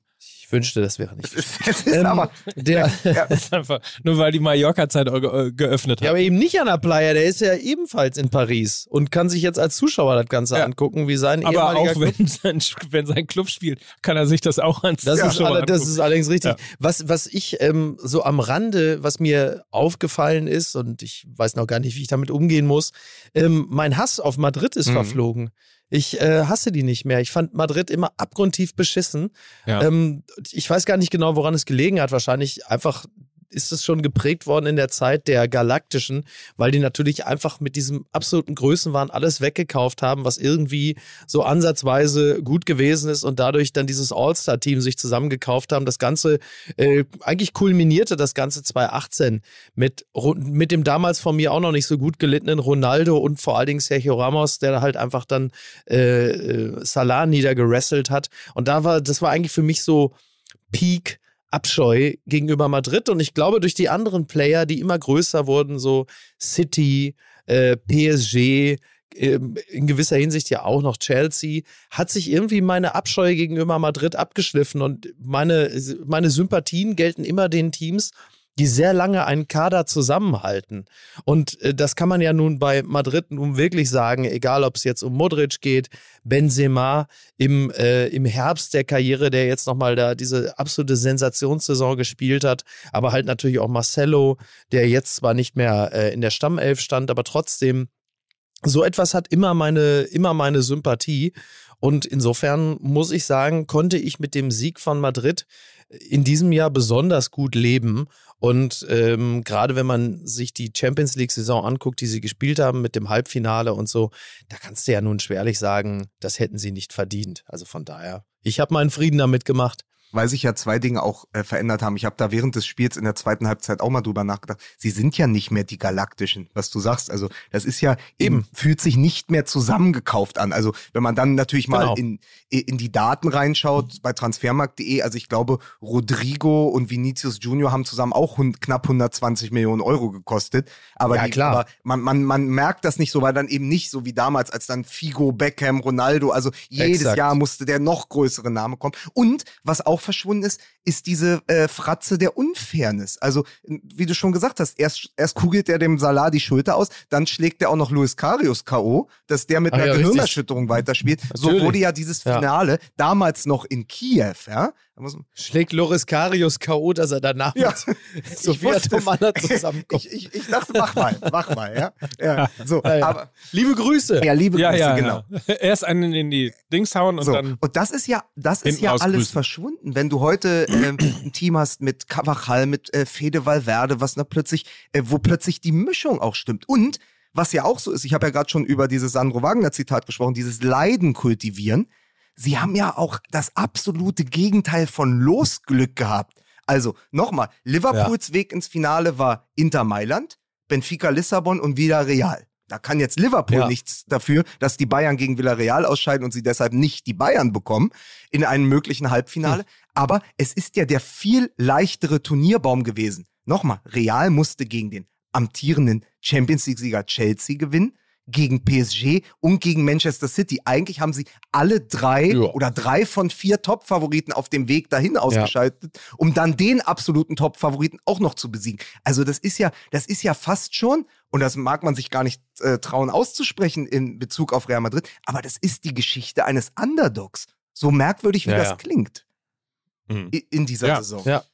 Ich wünschte, das wäre nicht. Ist, ist Ähm, aber, der, <laughs> ja, Das ist einfach, nur weil die Mallorca-Zeit äh, geöffnet hat. ja, aber eben nicht an der Playa, der ist ja ebenfalls in Paris und kann sich jetzt als Zuschauer das Ganze Ja. angucken, wie sein aber auch Club wenn sein, wenn sein Club spielt, kann er sich das auch ans Das, ist, Zuschauer das angucken. ist allerdings richtig. Ja. Was, was ich ähm, so am Rande, was mir aufgefallen ist, und ich weiß noch gar nicht, wie ich damit umgehen muss, ähm, mein Hass auf Madrid ist Mhm. verflogen. Ich äh, hasse die nicht mehr. Ich fand Madrid immer abgrundtief beschissen. Ja. Ähm, ich weiß gar nicht genau, woran es gelegen hat. Wahrscheinlich einfach ist es schon geprägt worden in der Zeit der Galaktischen, weil die natürlich einfach mit diesem absoluten Größenwahn alles weggekauft haben, was irgendwie so ansatzweise gut gewesen ist und dadurch dann dieses All-Star-Team sich zusammengekauft haben. Das Ganze, äh, eigentlich kulminierte das Ganze 2018 mit, mit dem damals von mir auch noch nicht so gut gelittenen Ronaldo und vor allen Dingen Sergio Ramos, der halt einfach dann äh, äh, Salah niedergerasselt hat. Und da war, das war eigentlich für mich so Peak Abscheu gegenüber Madrid. Und ich glaube durch die anderen Player, die immer größer wurden, so City, äh, PSG, ähm, in gewisser Hinsicht ja auch noch Chelsea, hat sich irgendwie meine Abscheu gegenüber Madrid abgeschliffen. Und meine, meine Sympathien gelten immer den Teams, die sehr lange einen Kader zusammenhalten. Und äh, das kann man ja nun bei Madrid nun wirklich sagen, egal ob es jetzt um Modric geht, Benzema im, äh, im Herbst der Karriere, der jetzt nochmal da diese absolute Sensationssaison gespielt hat, aber halt natürlich auch Marcelo, der jetzt zwar nicht mehr äh, in der Stammelf stand, aber trotzdem so etwas hat immer meine, immer meine Sympathie. Und insofern muss ich sagen, konnte ich mit dem Sieg von Madrid in diesem Jahr besonders gut leben. Und ähm, gerade wenn man sich die Champions League-Saison anguckt, die sie gespielt haben mit dem Halbfinale und so, da kannst du ja nun schwerlich sagen, das hätten sie nicht verdient. Also von daher, ich habe meinen Frieden damit gemacht. Weil sich ja zwei Dinge auch äh, verändert haben. Ich habe da während des Spiels in der zweiten Halbzeit auch mal drüber nachgedacht. Sie sind ja nicht mehr die Galaktischen, was du sagst. Also das ist ja eben, fühlt sich nicht mehr zusammengekauft an. Also wenn man dann natürlich mal Genau. in, in die Daten reinschaut bei transfermarkt.de, also ich glaube, Rodrigo und Vinicius Junior haben zusammen auch hund, knapp 120 Millionen Euro gekostet. Aber, Ja, die, klar. aber man, man, man merkt das nicht so, weil dann eben nicht so wie damals, als dann Figo, Beckham, Ronaldo, also jedes Exakt. Jahr musste der noch größere Name kommen. Und was auch auch verschwunden ist, ist diese äh, Fratze der Unfairness. Also, wie du schon gesagt hast, erst, erst kugelt er dem Salah die Schulter aus, dann schlägt er auch noch Luis Karius K.O., dass der mit Ach einer ja, Gehirnerschütterung weiterspielt. So Natürlich. wurde ja dieses Ja. Finale damals noch in Kiew, ja. Schlägt Loris Karius K.O., dass er danach Ja. wusste es. Tomalla zusammenkommt. Ich, ich, ich dachte, mach mal, mach mal, ja. ja so, Ja, ja. aber Liebe Grüße. ja, liebe Ja, Grüße, ja, genau. ja. <laughs> Erst einen in die Dings hauen und So, dann. und das ist ja, das ist ja alles grüßen. verschwunden. Wenn du heute ähm, <clears throat> ein Team hast mit Cavachal, mit äh, Fede Valverde, was da plötzlich, äh, wo plötzlich die Mischung auch stimmt. Und was ja auch so ist, ich habe ja gerade schon über dieses Sandro Wagner Zitat gesprochen, dieses Leiden kultivieren. Sie haben ja auch das absolute Gegenteil von Losglück gehabt. Also nochmal, Liverpools Weg ins Finale war Inter Mailand, Benfica Lissabon und Villarreal. Da kann jetzt Liverpool Ja. nichts dafür, dass die Bayern gegen Villarreal ausscheiden und sie deshalb nicht die Bayern bekommen in einem möglichen Halbfinale. Aber es ist ja der viel leichtere Turnierbaum gewesen. Nochmal, Real musste gegen den amtierenden Champions League-Sieger Chelsea gewinnen, gegen PSG und gegen Manchester City. Eigentlich haben sie alle drei Ja. oder drei von vier Top-Favoriten auf dem Weg dahin ausgeschaltet, um dann den absoluten Top-Favoriten auch noch zu besiegen. Also das ist ja, das ist ja fast schon, und das mag man sich gar nicht äh, trauen auszusprechen in Bezug auf Real Madrid, aber das ist die Geschichte eines Underdogs. So merkwürdig, wie Ja, das ja. klingt Mhm. in dieser Ja. Saison. Ja.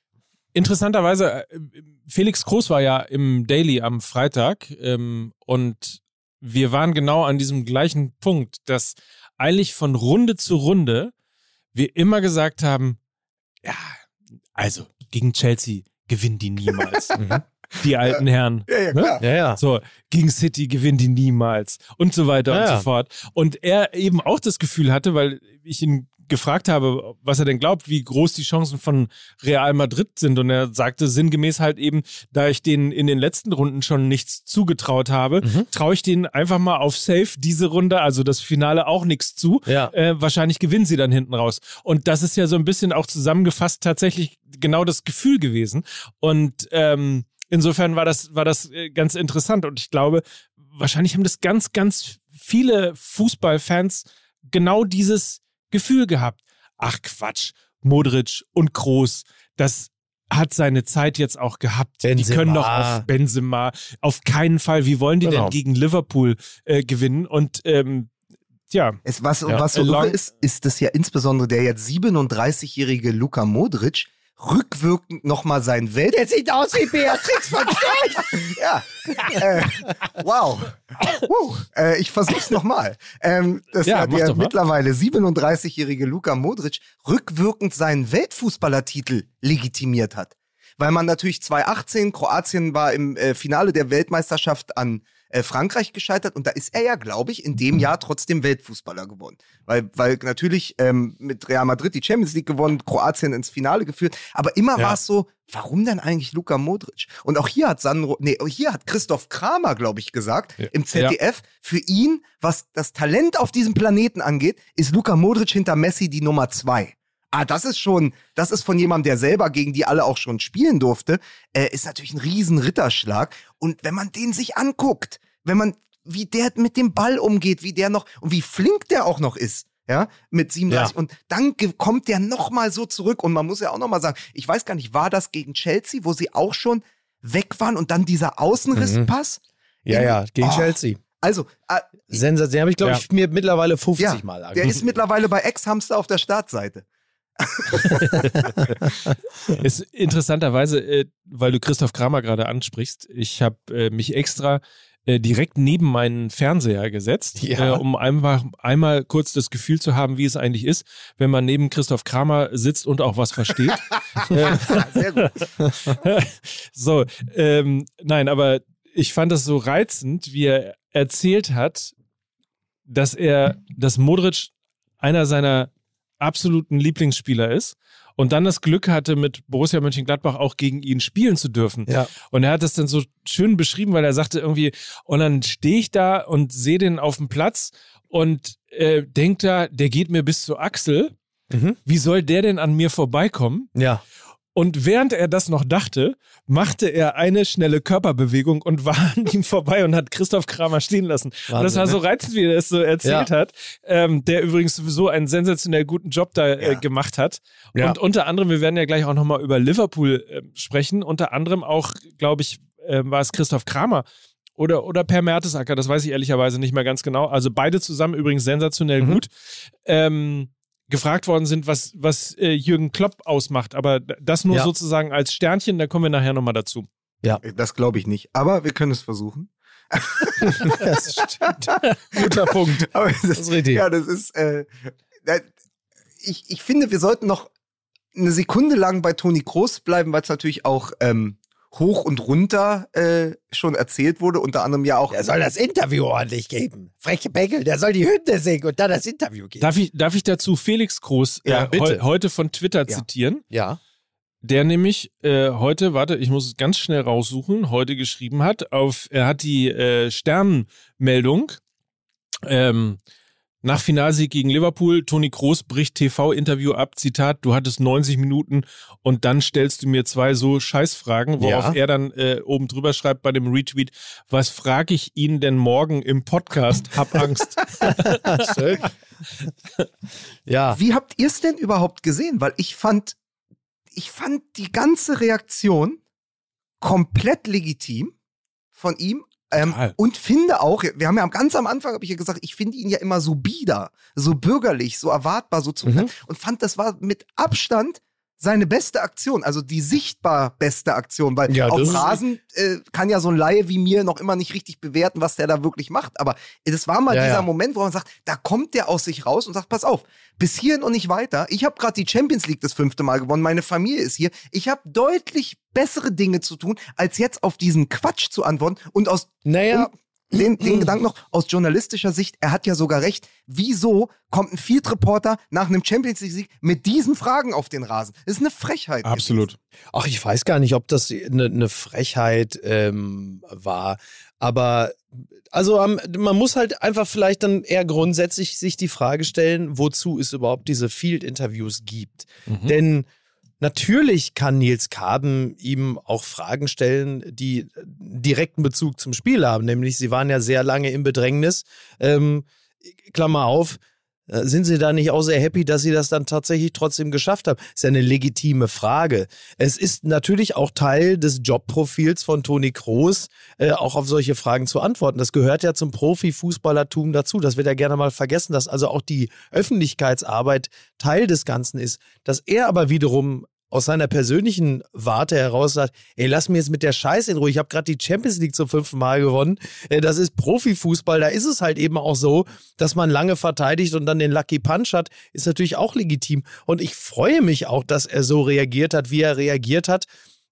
Interessanterweise, äh, Felix Groß war ja im Daily am Freitag ähm, und wir waren genau an diesem gleichen Punkt, dass eigentlich von Runde zu Runde wir immer gesagt haben, ja, also gegen Chelsea gewinnen die niemals. <laughs> Mhm. die alten Herren. Ja, ja, Ne? klar. Ja, ja. So, gegen City gewinnen die niemals und so weiter Ja, und ja. so fort. Und er eben auch das Gefühl hatte, weil ich ihn gefragt habe, was er denn glaubt, wie groß die Chancen von Real Madrid sind. Und er sagte sinngemäß halt eben, da ich denen in den letzten Runden schon nichts zugetraut habe, Mhm. traue ich denen einfach mal auf Safe diese Runde, also das Finale auch nichts zu. Ja. Äh, wahrscheinlich gewinnen sie dann hinten raus. Und das ist ja so ein bisschen auch zusammengefasst tatsächlich genau das Gefühl gewesen. Und ähm, insofern war das, war das äh, ganz interessant. Und ich glaube, wahrscheinlich haben das ganz, ganz viele Fußballfans genau dieses Gefühl gehabt. Ach Quatsch, Modric und Kroos, das hat seine Zeit jetzt auch gehabt. Die Benzema. können doch auf Benzema auf keinen Fall. Wie wollen die Genau. denn gegen Liverpool äh, gewinnen? Und ähm, ja, Es, was, Ja, was so irre ist, ist, dass ja insbesondere der jetzt 37-jährige Luka Modric rückwirkend nochmal sein Welt... Der sieht aus wie Beatrix von <laughs> Storch! ja. Äh, wow. Uh, äh, ich versuch's nochmal. Ähm, dass Ja, mach der mittlerweile 37-jährige Luka Modric rückwirkend seinen Weltfußballertitel legitimiert hat. Weil man natürlich 2018, Kroatien war im äh, Finale der Weltmeisterschaft an äh, Frankreich gescheitert und da ist er ja, glaube ich, in dem Jahr trotzdem Weltfußballer geworden. Weil, weil natürlich ähm, mit Real Madrid die Champions League gewonnen, Kroatien ins Finale geführt, aber immer Ja. war es so, warum denn eigentlich Luka Modric? Und auch hier hat Sandro, nee, hier hat Christoph Kramer, glaube ich, gesagt, Ja. im ZDF, für ihn, was das Talent auf diesem Planeten angeht, ist Luka Modric hinter Messi die Nummer zwei. Ah, das ist schon, das ist von jemandem, der selber gegen die alle auch schon spielen durfte, äh, ist natürlich ein riesen Ritterschlag. Und wenn man den sich anguckt, wenn man, wie der mit dem Ball umgeht, wie der noch, und wie flink der auch noch ist, ja, mit 37. Ja. Und dann kommt der nochmal so zurück. Und man muss ja auch nochmal sagen, ich weiß gar nicht, war das gegen Chelsea, wo sie auch schon weg waren und dann dieser Außenrisspass? Ja, ja, gegen Oh. Chelsea. Also, äh, Sensation. Habe ich, glaube Ja. ich, mir mittlerweile 50 ja, Mal der angeguckt. ist mittlerweile bei Ex-Hamster auf der Startseite. <laughs> ist interessanterweise, äh, weil du Christoph Kramer gerade ansprichst, ich habe äh, mich extra äh, direkt neben meinen Fernseher gesetzt, Ja. äh, um einfach einmal kurz das Gefühl zu haben, wie es eigentlich ist, wenn man neben Christoph Kramer sitzt und auch was versteht. <laughs> Sehr gut. <laughs> so, ähm, nein, aber ich fand das so reizend, wie er erzählt hat, dass er, dass Modric einer seiner absoluten Lieblingsspieler ist und dann das Glück hatte, mit Borussia Mönchengladbach auch gegen ihn spielen zu dürfen. Ja. Und er hat das dann so schön beschrieben, weil er sagte irgendwie, und dann stehe ich da und sehe den auf dem Platz und äh, denkt da, der geht mir bis zur Achsel. Mhm. Wie soll der denn an mir vorbeikommen? Ja. Und während er das noch dachte, machte er eine schnelle Körperbewegung und war <laughs> an ihm vorbei und hat Christoph Kramer stehen lassen. Wahnsinn, und das war so ne? reizend, wie er es so erzählt Ja. hat, ähm, der übrigens sowieso einen sensationell guten Job da äh, Ja. gemacht hat. Ja. Und unter anderem, wir werden ja gleich auch nochmal über Liverpool äh, sprechen, unter anderem auch, glaube ich, äh, war es Christoph Kramer. Oder, oder Per Mertesacker, das weiß ich ehrlicherweise nicht mehr ganz genau. Also beide zusammen übrigens sensationell Mhm. gut. Ähm, gefragt worden sind, was, was äh, Jürgen Klopp ausmacht. Aber das nur Ja. sozusagen als Sternchen, da kommen wir nachher nochmal dazu. Das glaube ich nicht. Aber wir können es versuchen. <laughs> Das stimmt. Guter Punkt. <laughs> Aber es Das ist richtig. Ja, das ist. Äh, äh, ich, ich finde, wir sollten noch eine Sekunde lang bei Toni Kroos bleiben, weil es natürlich auch ähm, hoch und runter äh, schon erzählt wurde. Unter anderem ja auch. Der soll das Interview ordentlich geben. Freche Beckel, der soll die Hymne singen und dann das Interview geben. Darf ich, darf ich dazu Felix Groß äh, Ja, bitte. heu, heute von Twitter Ja. zitieren? Ja. der nämlich äh, heute, warte, ich muss es ganz schnell raussuchen, heute geschrieben hat, auf, er hat die äh, Sternenmeldung, ähm, nach Finalsieg gegen Liverpool, Toni Kroos bricht TV-Interview ab, Zitat, du hattest 90 Minuten und dann stellst du mir zwei so Scheißfragen, worauf Ja. er dann äh, oben drüber schreibt bei dem Retweet, was frage ich ihn denn morgen im Podcast? Hab Angst. <laughs> Ja. Wie habt ihr es denn überhaupt gesehen? Weil ich fand, ich fand die ganze Reaktion komplett legitim von ihm. Ähm, und finde auch, wir haben ja am- ganz am Anfang, habe ich ja gesagt, ich finde ihn ja immer so bieder, so bürgerlich, so erwartbar, so zu Mhm. und fand, das war mit Abstand seine beste Aktion, also die sichtbar beste Aktion, weil Ja, auf Rasen äh, kann ja so ein Laie wie mir noch immer nicht richtig bewerten, was der da wirklich macht. Aber das war mal Ja, dieser ja. Moment, wo man sagt, da kommt der aus sich raus und sagt, pass auf, bis hierhin und nicht weiter. Ich habe gerade die Champions League das fünfte Mal gewonnen, meine Familie ist hier. Ich habe deutlich bessere Dinge zu tun, als jetzt auf diesen Quatsch zu antworten. Und aus Naja, und den, den Gedanken noch aus journalistischer Sicht, er hat ja sogar recht. Wieso kommt ein Field Reporter nach einem Champions League Sieg mit diesen Fragen auf den Rasen? Das ist eine Frechheit. Absolut. Ach, ich weiß gar nicht, ob das eine ne Frechheit ähm, war. Aber also man muss halt einfach vielleicht dann eher grundsätzlich sich die Frage stellen, wozu es überhaupt diese Field-Interviews gibt. Mhm. Denn natürlich kann Nils Kaben ihm auch Fragen stellen, die direkten Bezug zum Spiel haben. Nämlich, sie waren ja sehr lange im Bedrängnis. Ähm, Klammer auf, äh, sind Sie da nicht auch sehr happy, dass Sie das dann tatsächlich trotzdem geschafft haben? Ist ja eine legitime Frage. Es ist natürlich auch Teil des Jobprofils von Toni Kroos, äh, auch auf solche Fragen zu antworten. Das gehört ja zum Profifußballertum dazu. Das wird ja gerne mal vergessen, dass also auch die Öffentlichkeitsarbeit Teil des Ganzen ist. Dass er aber wiederum aus seiner persönlichen Warte heraus sagt, ey, lass mir jetzt mit der Scheiße in Ruhe. Ich habe gerade die Champions League zum fünften Mal gewonnen. Äh, Das ist Profifußball. Da ist es halt eben auch so, dass man lange verteidigt und dann den Lucky Punch hat, ist natürlich auch legitim. Und ich freue mich auch, dass er so reagiert hat, wie er reagiert hat.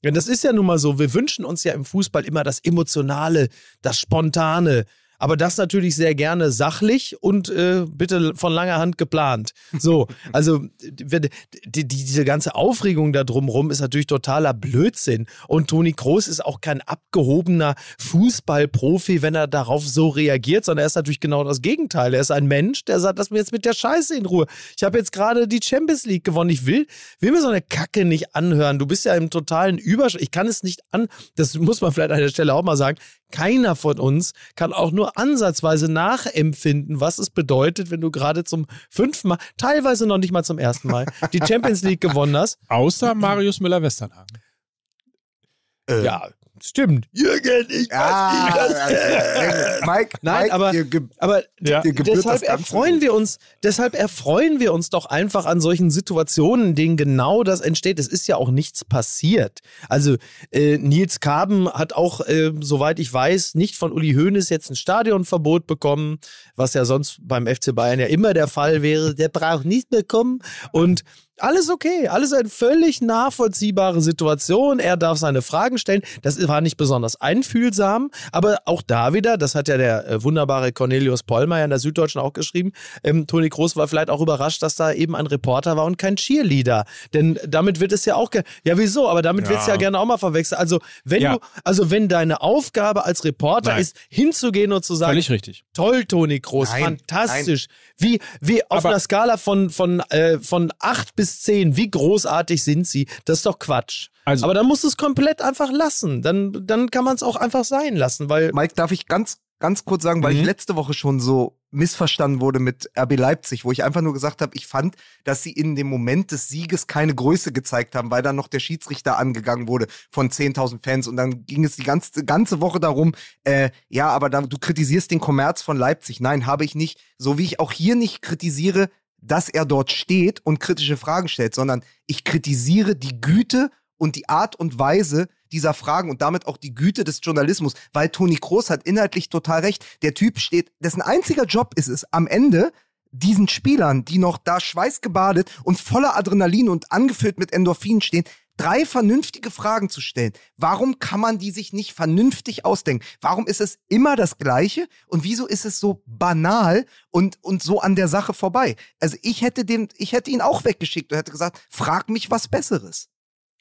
Denn das ist ja nun mal so, wir wünschen uns ja im Fußball immer das Emotionale, das Spontane. Aber das natürlich sehr gerne sachlich und äh, bitte von langer Hand geplant. So, also die, die, diese ganze Aufregung da drumrum ist natürlich totaler Blödsinn. Und Toni Kroos ist auch kein abgehobener Fußballprofi, wenn er darauf so reagiert, sondern er ist natürlich genau das Gegenteil. Er ist ein Mensch, der sagt, lass mir jetzt mit der Scheiße in Ruhe. Ich habe jetzt gerade die Champions League gewonnen. Ich will, will mir so eine Kacke nicht anhören. Du bist ja im totalen Übersch. Ich kann es nicht an. Das muss man vielleicht an der Stelle auch mal sagen. Keiner von uns kann auch nur ansatzweise nachempfinden, was es bedeutet, wenn du gerade zum fünften Mal, teilweise noch nicht mal zum ersten Mal, die <laughs> Champions League gewonnen hast. Außer Marius Müller-Westernhagen. Äh, Ja, stimmt. Jürgen, ich Ah, weiß nicht, was. äh, Mike, Nein, Mike, aber- Aber Ja. deshalb erfreuen wir uns, deshalb erfreuen wir uns doch einfach an solchen Situationen, in denen genau das entsteht. Es ist ja auch nichts passiert. Also äh, Nils Kaben hat auch, äh, soweit ich weiß, nicht von Uli Hoeneß jetzt ein Stadionverbot bekommen, was ja sonst beim FC Bayern ja immer der Fall wäre. Der braucht nicht bekommen und alles okay, alles eine völlig nachvollziehbare Situation. Er darf seine Fragen stellen. Das war nicht besonders einfühlsam, aber auch da wieder, das hat ja der äh, wunderbare Cornelius Pollmeier in der Süddeutschen auch geschrieben, ähm, Toni Kroos war vielleicht auch überrascht, dass da eben ein Reporter war und kein Cheerleader. Denn damit wird es ja auch, ja wieso, aber damit wird es ja gerne auch mal verwechselt. Also wenn Ja. du, also wenn deine Aufgabe als Reporter Nein. ist, hinzugehen und zu sagen, Völlig richtig. Toll, Toni Kroos, Nein, fantastisch. Wie, wie auf Aber- einer Skala von, von, äh, von 8 bis 10, wie großartig sind sie? Das ist doch Quatsch. Also- Aber dann musst du es komplett einfach lassen. Dann, dann kann man es auch einfach sein lassen, weil. Mike, darf ich ganz, ganz kurz sagen, weil Mhm. ich letzte Woche schon so missverstanden wurde mit RB Leipzig, wo ich einfach nur gesagt habe, ich fand, dass sie in dem Moment des Sieges keine Größe gezeigt haben, weil dann noch der Schiedsrichter angegangen wurde von 10.000 Fans und dann ging es die ganze, ganze Woche darum, äh, ja, aber dann, du kritisierst den Kommerz von Leipzig. Nein, habe ich nicht. So wie ich auch hier nicht kritisiere, dass er dort steht und kritische Fragen stellt, sondern ich kritisiere die Güte und die Art und Weise dieser Fragen und damit auch die Güte des Journalismus, weil Toni Kroos hat inhaltlich total recht. Der Typ steht, dessen einziger Job ist es, am Ende diesen Spielern, die noch da schweißgebadet und voller Adrenalin und angefüllt mit Endorphin stehen, drei vernünftige Fragen zu stellen. Warum kann man die sich nicht vernünftig ausdenken? Warum ist es immer das Gleiche? Und wieso ist es so banal und, und so an der Sache vorbei? Also ich hätte den, ich hätte ihn auch weggeschickt und hätte gesagt, frag mich was Besseres.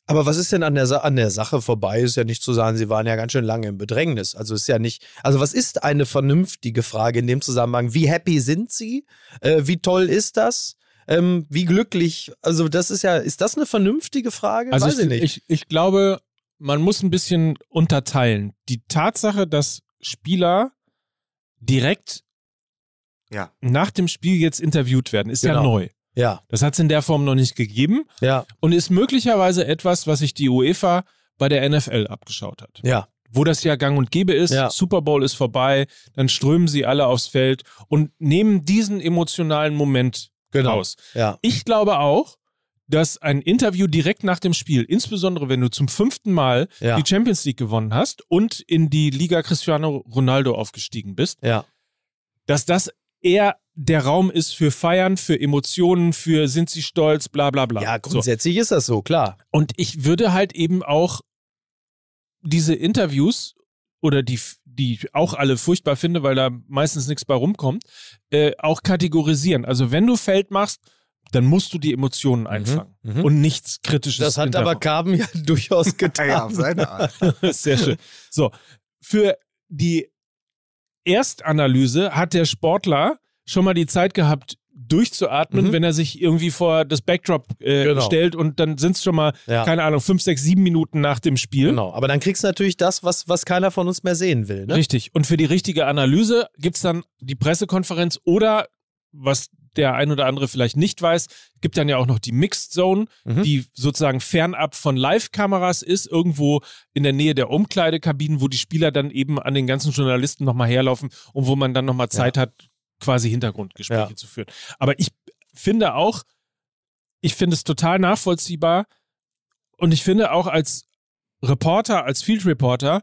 Aber was ist denn an der, Sa an der Sache vorbei? Ist ja nicht zu sagen, sie waren ja ganz schön lange im Bedrängnis. Also ist ja nicht. Also, was ist eine vernünftige Frage in dem Zusammenhang? Wie happy sind sie? Äh, wie toll ist das? Ähm, wie glücklich? Also, das ist ja, ist das eine vernünftige Frage? Also Weiß ich, ich, nicht. ich, ich glaube, man muss ein bisschen unterteilen. Die Tatsache, dass Spieler direkt Ja. nach dem Spiel jetzt interviewt werden, ist ja Genau. neu. ja, Das hat es in der Form noch nicht gegeben ja, und ist möglicherweise etwas, was sich die UEFA bei der NFL abgeschaut hat. ja. Wo das ja gang und gäbe ist, Ja. Super Bowl ist vorbei, dann strömen sie alle aufs Feld und nehmen diesen emotionalen Moment Genau. raus. Ja, Ich glaube auch, dass ein Interview direkt nach dem Spiel, insbesondere wenn du zum fünften Mal Ja. die Champions League gewonnen hast und in die Liga Cristiano Ronaldo aufgestiegen bist, ja, dass das eher der Raum ist für Feiern, für Emotionen, für sind sie stolz, bla bla bla. ja. So. Grundsätzlich ist das so, klar. Und ich würde halt eben auch diese Interviews oder die, die ich auch alle furchtbar finde, weil da meistens nichts bei rumkommt, äh, auch kategorisieren. Also wenn du Feld machst, dann musst du die Emotionen einfangen mhm. und nichts Kritisches. Das hat aber. Carben ja <laughs> durchaus <laughs> getan. Ja, auf seine Art. <laughs> Sehr schön. So, für die Erstanalyse hat der Sportler schon mal die Zeit gehabt, durchzuatmen, Mhm. wenn er sich irgendwie vor das Backdrop äh, Genau. stellt und dann sind es schon mal, Ja. keine Ahnung, fünf, sechs, sieben Minuten nach dem Spiel. Genau, aber dann kriegst du natürlich das, was, was keiner von uns mehr sehen will. Ne? Richtig. Und für die richtige Analyse gibt's dann die Pressekonferenz oder, was der ein oder andere vielleicht nicht weiß, gibt dann ja auch noch die Mixed Zone, Mhm. die sozusagen fernab von Live-Kameras ist, irgendwo in der Nähe der Umkleidekabinen, wo die Spieler dann eben an den ganzen Journalisten nochmal herlaufen und wo man dann nochmal Zeit hat, quasi Hintergrundgespräche Ja. zu führen. Aber ich finde auch, ich finde es total nachvollziehbar und ich finde auch als Reporter, als Field Reporter,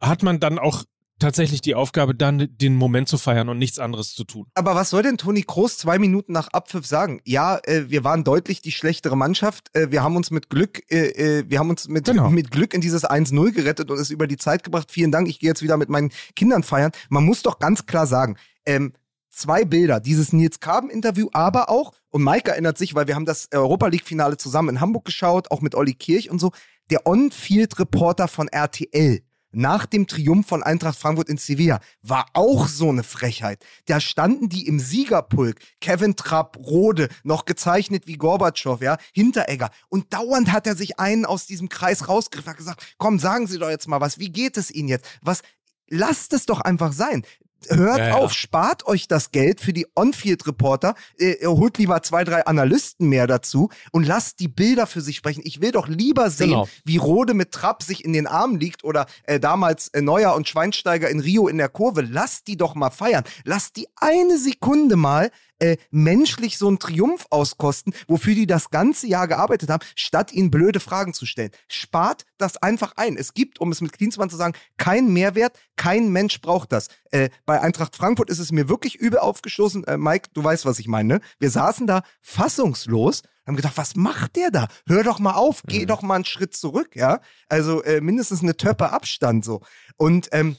hat man dann auch tatsächlich die Aufgabe, dann den Moment zu feiern und nichts anderes zu tun. Aber was soll denn Toni Kroos zwei Minuten nach Abpfiff sagen? Ja, äh, wir waren deutlich die schlechtere Mannschaft. Äh, wir haben uns mit Glück, äh, äh, wir haben uns mit, Genau. mit Glück in dieses 1-0 gerettet und es über die Zeit gebracht. Vielen Dank. Ich gehe jetzt wieder mit meinen Kindern feiern. Man muss doch ganz klar sagen, ähm, zwei Bilder, dieses Nils Kaben-Interview, aber auch, und Mike erinnert sich, weil wir haben das Europa League-Finale zusammen in Hamburg geschaut, auch mit Olli Kirch und so, der On-Field-Reporter von RTL nach dem Triumph von Eintracht Frankfurt in Sevilla war auch so eine Frechheit. Da standen die im Siegerpulk, Kevin Trapp, Rode, noch gezeichnet wie Gorbatschow, ja, Hinteregger. Und dauernd hat er sich einen aus diesem Kreis rausgegriffen, hat gesagt, komm, sagen Sie doch jetzt mal was, wie geht es Ihnen jetzt? Was, lasst es doch einfach sein. Hört Ja, ja. auf, spart euch das Geld für die On-Field-Reporter, äh, holt lieber zwei, drei Analysten mehr dazu und lasst die Bilder für sich sprechen. Ich will doch lieber sehen, Genau. wie Rode mit Trapp sich in den Armen liegt oder äh, damals äh, Neuer und Schweinsteiger in Rio in der Kurve. Lasst die doch mal feiern. Lasst die eine Sekunde mal äh, menschlich so einen Triumph auskosten, wofür die das ganze Jahr gearbeitet haben, statt ihnen blöde Fragen zu stellen. Spart das einfach ein. Es gibt, um es mit Klinsmann zu sagen, keinen Mehrwert. Kein Mensch braucht das. Äh, bei Eintracht Frankfurt ist es mir wirklich übel aufgestoßen. Äh, Mike, du weißt, was ich meine. Ne? Wir saßen da fassungslos haben gedacht, was macht der da? Hör doch mal auf, geh doch mal einen Schritt zurück, ja? Also äh, mindestens eine Töppe Abstand so. Und ähm,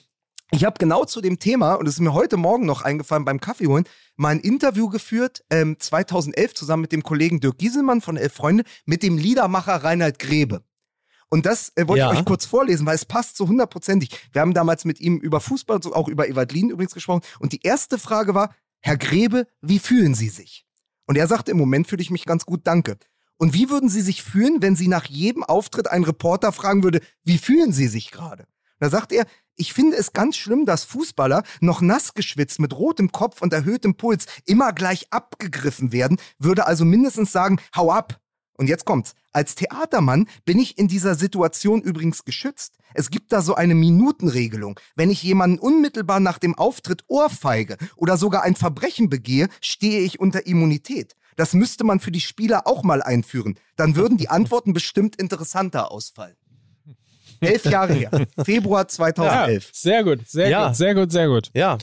ich habe genau zu dem Thema, und es ist mir heute Morgen noch eingefallen beim Kaffee holen, mal ein Interview geführt, ähm, 2011 zusammen mit dem Kollegen Dirk Gieselmann von Elf Freunde, mit dem Liedermacher Reinhard Grebe. Und das äh, wollte Ja. ich euch kurz vorlesen, weil es passt so hundertprozentig. Wir haben damals mit ihm über Fußball, auch über Evalin übrigens gesprochen. Und die erste Frage war, Herr Grebe, wie fühlen Sie sich? Und er sagte, im Moment fühle ich mich ganz gut, danke. Und wie würden Sie sich fühlen, wenn Sie nach jedem Auftritt einen Reporter fragen würde, wie fühlen Sie sich gerade? Da sagt er, ich finde es ganz schlimm, dass Fußballer noch nass geschwitzt mit rotem Kopf und erhöhtem Puls immer gleich abgegriffen werden, würde also mindestens sagen, hau ab. Und jetzt kommt's. Als Theatermann bin ich in dieser Situation übrigens geschützt. Es gibt da so eine Minutenregelung. Wenn ich jemanden unmittelbar nach dem Auftritt ohrfeige oder sogar ein Verbrechen begehe, stehe ich unter Immunität. Das müsste man für die Spieler auch mal einführen. Dann würden die Antworten bestimmt interessanter ausfallen. Elf Jahre her. <laughs> Februar Ja, 2011. sehr gut, sehr Ja. gut, sehr gut, sehr gut. Ja.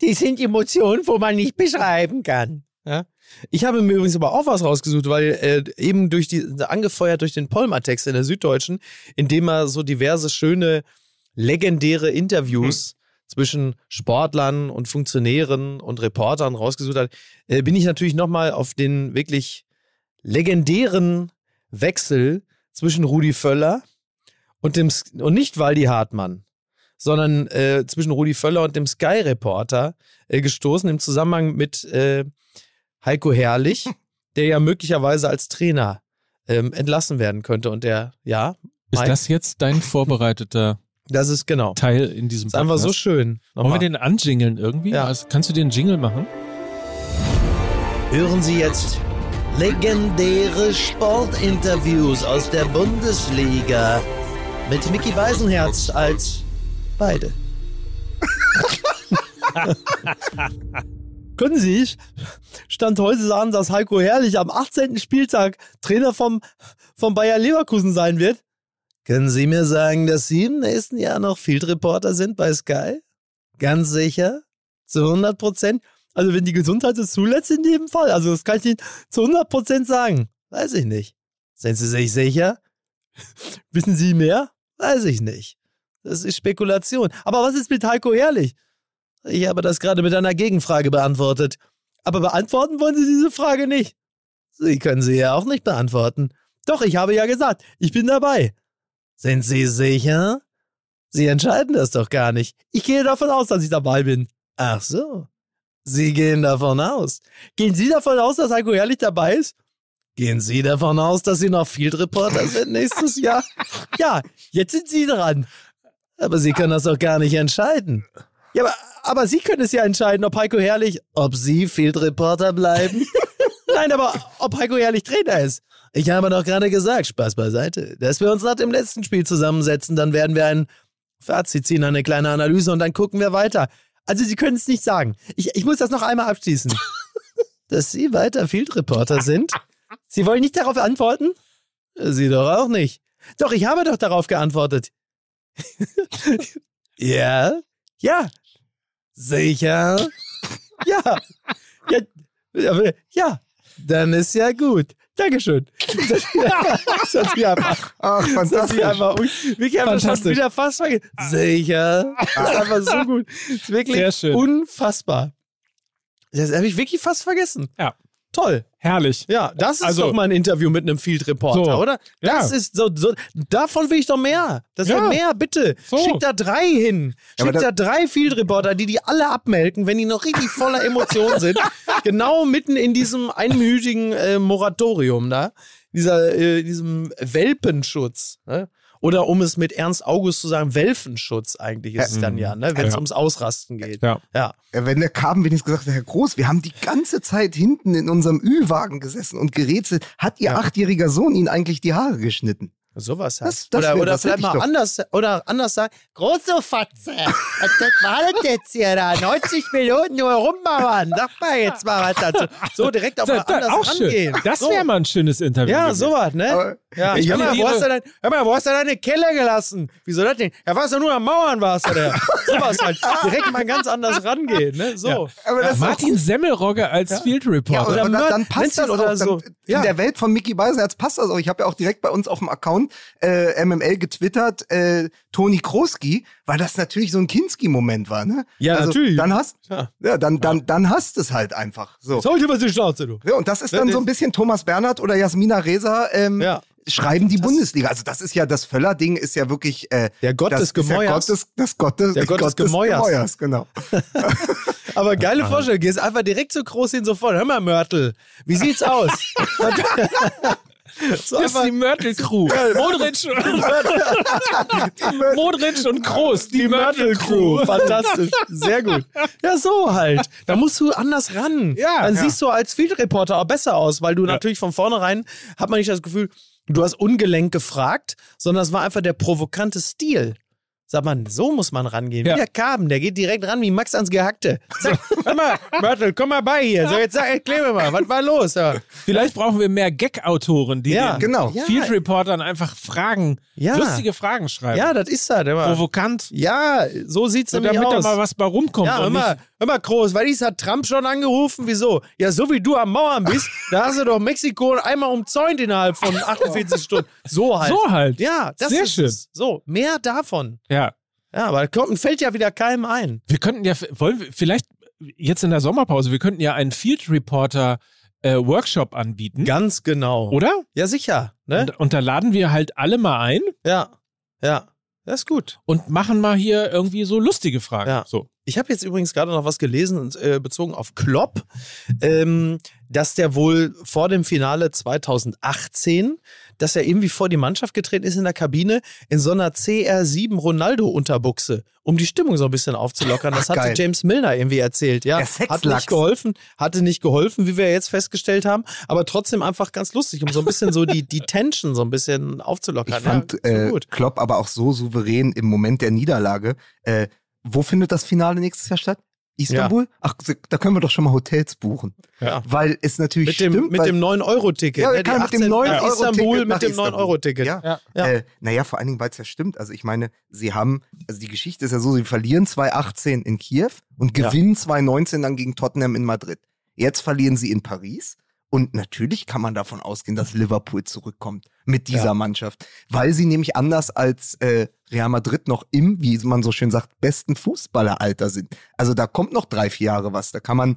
Die sind Emotionen, wo man nicht beschreiben kann. Ja. Ich habe mir übrigens aber auch was rausgesucht, weil äh, eben durch die, angefeuert durch den Polmer-Text in der Süddeutschen, in dem er so diverse schöne, legendäre Interviews zwischen Sportlern und Funktionären und Reportern rausgesucht hat, äh, bin ich natürlich nochmal auf den wirklich legendären Wechsel zwischen Rudi Völler und dem und nicht Waldi Hartmann, sondern äh, zwischen Rudi Völler und dem Sky-Reporter äh, gestoßen im Zusammenhang mit äh, Heiko Herrlich, <laughs> der ja möglicherweise als Trainer ähm, entlassen werden könnte. Und der, ja, Ist Mike, das jetzt dein <laughs> vorbereiteter das ist genau. Teil in diesem ist einfach so Podcast? schön. Wollen wir den anjingeln irgendwie? Ja. Also, kannst du den Jingle machen? Hören Sie jetzt legendäre Sportinterviews aus der Bundesliga mit Mickey Beisenherz als beide. <laughs> Können Sie sich Stand heute sagen, dass Heiko Herrlich am 18. Spieltag Trainer vom, vom Bayer Leverkusen sein wird? Können Sie mir sagen, dass Sie im nächsten Jahr noch Field Reporter sind bei Sky? Ganz sicher? Zu 100 Prozent? Also wenn die Gesundheit es zulässt, in jedem Fall. Also das kann ich Ihnen zu 100 Prozent sagen. Weiß ich nicht. Sind Sie sich sicher? Wissen Sie mehr? Weiß ich nicht. Das ist Spekulation. Aber was ist mit Heiko Herrlich? Ich habe das gerade mit einer Gegenfrage beantwortet. Aber beantworten wollen Sie diese Frage nicht. Sie können sie ja auch nicht beantworten. Doch, ich habe ja gesagt, ich bin dabei. Sind Sie sicher? Sie entscheiden das doch gar nicht. Ich gehe davon aus, dass ich dabei bin. Ach so. Sie gehen davon aus. Gehen Sie davon aus, dass Heiko Herrlich dabei ist? Gehen Sie davon aus, dass Sie noch Field Reporter sind nächstes Jahr? Ja, jetzt sind Sie dran. Aber Sie können das doch gar nicht entscheiden. Ja, aber, aber Sie können es ja entscheiden, ob Heiko Herrlich, ob Sie Field Reporter bleiben. <laughs> Nein, aber ob Heiko Herrlich Trainer ist. Ich habe doch gerade gesagt, Spaß beiseite, dass wir uns nach dem letzten Spiel zusammensetzen, dann werden wir ein Fazit ziehen, eine kleine Analyse und dann gucken wir weiter. Also Sie können es nicht sagen. Ich, ich muss das noch einmal abschließen. <laughs> dass Sie weiter Field Reporter sind? Sie wollen nicht darauf antworten? Sie doch auch nicht. Doch, ich habe doch darauf geantwortet. <laughs> ja? Ja. Sicher? <laughs> Ja. Ja. Ja. Dann ist ja gut. Dankeschön. <laughs> Das, das sie einfach, Ach, das fantastisch. einfach, wirklich einfach Fantastisch. wieder fast vergessen. Sicher. Das ist einfach so gut. Das ist wirklich unfassbar. Das habe ich wirklich fast vergessen. Ja. Toll. Herrlich. Ja, das ist Also- doch mal ein Interview mit einem Field Reporter, So. oder? Das Ja. ist so, so, davon will ich doch mehr. Das Ja. mehr, bitte. So. Schickt da drei hin. Ja, aber Schickt da drei Field Reporter, die die alle abmelken, wenn die noch richtig voller Emotionen <laughs> sind. genau mitten in diesem einmütigen äh, Moratorium da. Dieser, äh, diesem Welpenschutz. Ne? Oder um es mit Ernst August zu sagen, Welfenschutz eigentlich ist es dann ja, ne? wenn es Ja. ums Ausrasten geht. Ja. ja. Ja, wenn der kam, wenigstens gesagt, Herr Groß, wir haben die ganze Zeit hinten in unserem Ü-Wagen gesessen und gerätselt. Hat Ihr achtjähriger Sohn Ihnen eigentlich die Haare geschnitten? Sowas halt. Das- das oder wär- oder das vielleicht mal anders, oder anders sagen, Große Fatze. Was das war das jetzt hier da? 90 Minuten nur rummauern. Sag mal jetzt mal was dazu. so direkt auf Da, mal da, anders auch rangehen. schön. Das so. wäre mal ein schönes Interview. Ja, sowas, ne? Aber- ja, Ich hör, mal, wo hast du dein, hör mal, wo hast du deine Keller gelassen? Wieso das denn? Ja, warst du nur am Mauern, warst du der. Sowas halt. Direkt mal ganz anders rangehen, ne? So. Ja. Das auch Martin Semmelrogge als Field Reporter. Ja, Oder und dann, dann passt Menzel das oder auch. so. Dann, Ja. In der Welt von Mickey Beisenherz passt das auch. Ich habe ja auch direkt bei uns auf dem Account äh, MML getwittert, äh, Toni Kroski, weil das natürlich so ein Kinski-Moment war, ne? Ja, also, natürlich. Dann hast, Ja. ja, dann, dann, dann hast es halt einfach. So. Sollte was die Schnauze, du. Ja, und das ist dann Ja, so ein bisschen Thomas Bernhard oder Jasmina Reza. Ähm, Ja. schreiben die Bundesliga. Also das ist ja, das Völler-Ding ist ja wirklich äh, Der Gott das des Gemäuers. Gott des, das Gott des, Der Gott des Gemäuers. genau. <laughs> Aber geile Vorstellung, gehst einfach direkt zu groß hin sofort. Hör mal, Mörtel, wie sieht's aus? <laughs> so Das ist die Mörtel-Crew. Modric, Modric und Groß, die, Mörtel-Crew. Fantastisch. Sehr gut. Ja, so halt. Da musst du anders ran. Ja. Dann Ja. siehst du als Field Reporter auch besser aus, weil du natürlich von vornherein hat man nicht das Gefühl, du hast ungelenk gefragt, sondern es war einfach der provokante Stil. Sagt man, so muss man rangehen. Ja. Wie der Kaben, der geht direkt ran wie Max ans Gehackte. Hör mal, Mörtel, komm mal bei hier. So, jetzt sag, erklär mir mal, was war los? Ja. Vielleicht brauchen wir mehr Gag-Autoren, die Ja, genau. Ja. Field Reportern einfach Fragen, Ja. lustige Fragen schreiben. Ja, das ist er. Der war, Provokant. ja, so sieht's So, nämlich damit da aus. mal was bei rumkommt. Ja, mal, nicht, hör mal, Groß, weil dies hat Trump schon angerufen. Wieso? Ja, so wie du am Mauern bist, <laughs> da hast du doch Mexiko einmal umzäunt innerhalb von <laughs> 48 Stunden. So halt. so halt. Ja, das Sehr ist schön. Es. So, mehr davon. Ja. Ja, aber kommt, fällt ja wieder keinem ein. Wir könnten ja, wollen wir vielleicht jetzt in der Sommerpause, wir könnten ja einen Field Reporter äh, Workshop anbieten. Ganz genau. Oder? Ja, sicher. Ne? Und, und da laden wir halt alle mal ein Ja. Ja. Das ist gut. und machen mal hier irgendwie so lustige Fragen. Ja. So. Ich habe jetzt übrigens gerade noch was gelesen, und, äh, bezogen auf Klopp, ähm, dass der wohl vor dem Finale 2018, dass er irgendwie vor die Mannschaft getreten ist in der Kabine in so einer CR7 Ronaldo-Unterbuchse, um die Stimmung so ein bisschen aufzulockern. Das Ach, hatte geil. James Milner irgendwie erzählt. Ja, hat nicht geholfen, hatte nicht geholfen, wie wir jetzt festgestellt haben, aber trotzdem einfach ganz lustig, um so ein bisschen so die, die Tension so ein bisschen aufzulockern. Ich fand ja, so äh, gut. Klopp aber auch so souverän im Moment der Niederlage. Äh, wo findet das Finale nächstes Jahr statt? Istanbul? Ach, da können wir doch schon mal Hotels buchen. Ja. Weil es natürlich Mit dem, stimmt. mit dem 9-Euro-Ticket. Ja, ne? Kann mit dem 18 9 nach Euro Istanbul Ticket nach mit dem Istanbul. 9-Euro-Ticket. Ja. Ja. Ja. Äh, naja, vor allen Dingen, weil es ja stimmt. Also ich meine, sie haben, also die Geschichte ist ja so, sie verlieren 2018 in Kiew und Ja. gewinnen 2019 dann gegen Tottenham in Madrid. Jetzt verlieren sie in Paris. Und natürlich kann man davon ausgehen, dass Liverpool zurückkommt mit dieser Ja. Mannschaft. Weil sie nämlich anders als äh, Real Madrid noch im, wie man so schön sagt, besten Fußballeralter sind. Also da kommt noch drei, vier Jahre was. Da kann man,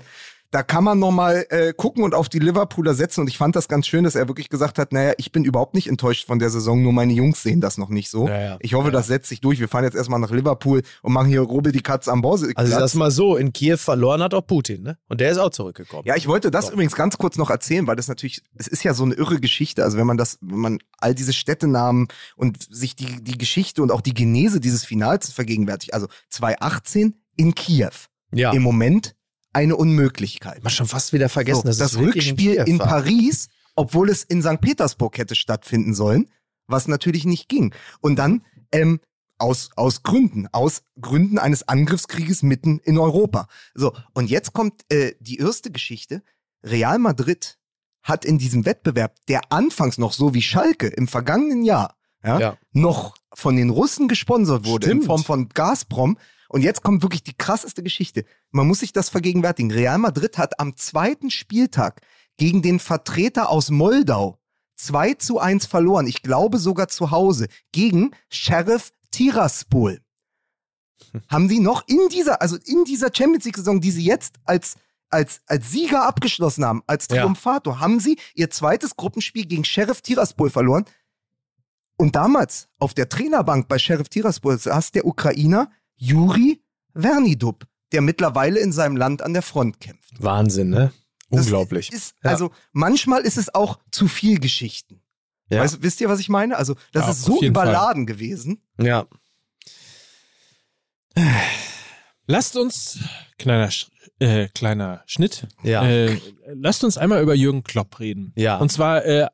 da kann man nochmal äh, gucken und auf die Liverpooler setzen. Und ich fand das ganz schön, dass er wirklich gesagt hat, naja, ich bin überhaupt nicht enttäuscht von der Saison, nur meine Jungs sehen das noch nicht so. Ja, ja. Ich hoffe, das setzt sich durch. Wir fahren jetzt erstmal nach Liverpool und machen hier Robbe die Katze am Bause. Also das mal so, in Kiew verloren hat auch Putin, ne? Und der ist auch zurückgekommen. Ja, ich wollte das So. übrigens ganz kurz noch erzählen, weil das natürlich, es ist ja so eine irre Geschichte. Also wenn man das, wenn man all diese Städtenamen und sich die, die Geschichte und auch die Genese dieses Finals vergegenwärtigt. Also 2018 in Kiew. ja. Im Moment eine Unmöglichkeit. Man schon fast wieder vergessen, So, das wirklich Rückspiel in. Paris, obwohl es in St. Petersburg hätte stattfinden sollen, was natürlich nicht ging. Und dann ähm, aus, aus Gründen, aus Gründen eines Angriffskrieges mitten in Europa. So, und jetzt kommt äh, die erste Geschichte. Real Madrid hat in diesem Wettbewerb, der anfangs noch so wie Schalke im vergangenen Jahr, ja, Ja. noch von den Russen gesponsert wurde in Stimmt. Form von Gazprom. Und jetzt kommt wirklich die krasseste Geschichte. Man muss sich das vergegenwärtigen. Real Madrid hat am zweiten Spieltag gegen den Vertreter aus Moldau 2 zu 1 verloren. Ich glaube sogar zu Hause gegen Sheriff Tiraspol. <laughs> Haben die noch in dieser, also in dieser Champions League Saison, die sie jetzt als als, als Sieger abgeschlossen haben, als Ja. Triumphator, haben sie ihr zweites Gruppenspiel gegen Sheriff Tiraspol verloren. Und damals auf der Trainerbank bei Sheriff Tiraspol saß der Ukrainer Juri Vernidub, der mittlerweile in seinem Land an der Front kämpft. Wahnsinn, ne? Das Unglaublich. Ist, Ja. Also manchmal ist es auch zu viel Geschichten. Ja. Weißt, wisst ihr, was ich meine? Also das Ja, ist so jeden Fall. überladen gewesen. Ja. Lasst uns, kleiner, äh, kleiner Schnitt, Ja. äh, lasst uns einmal über Jürgen Klopp reden. Ja. Und zwar, äh,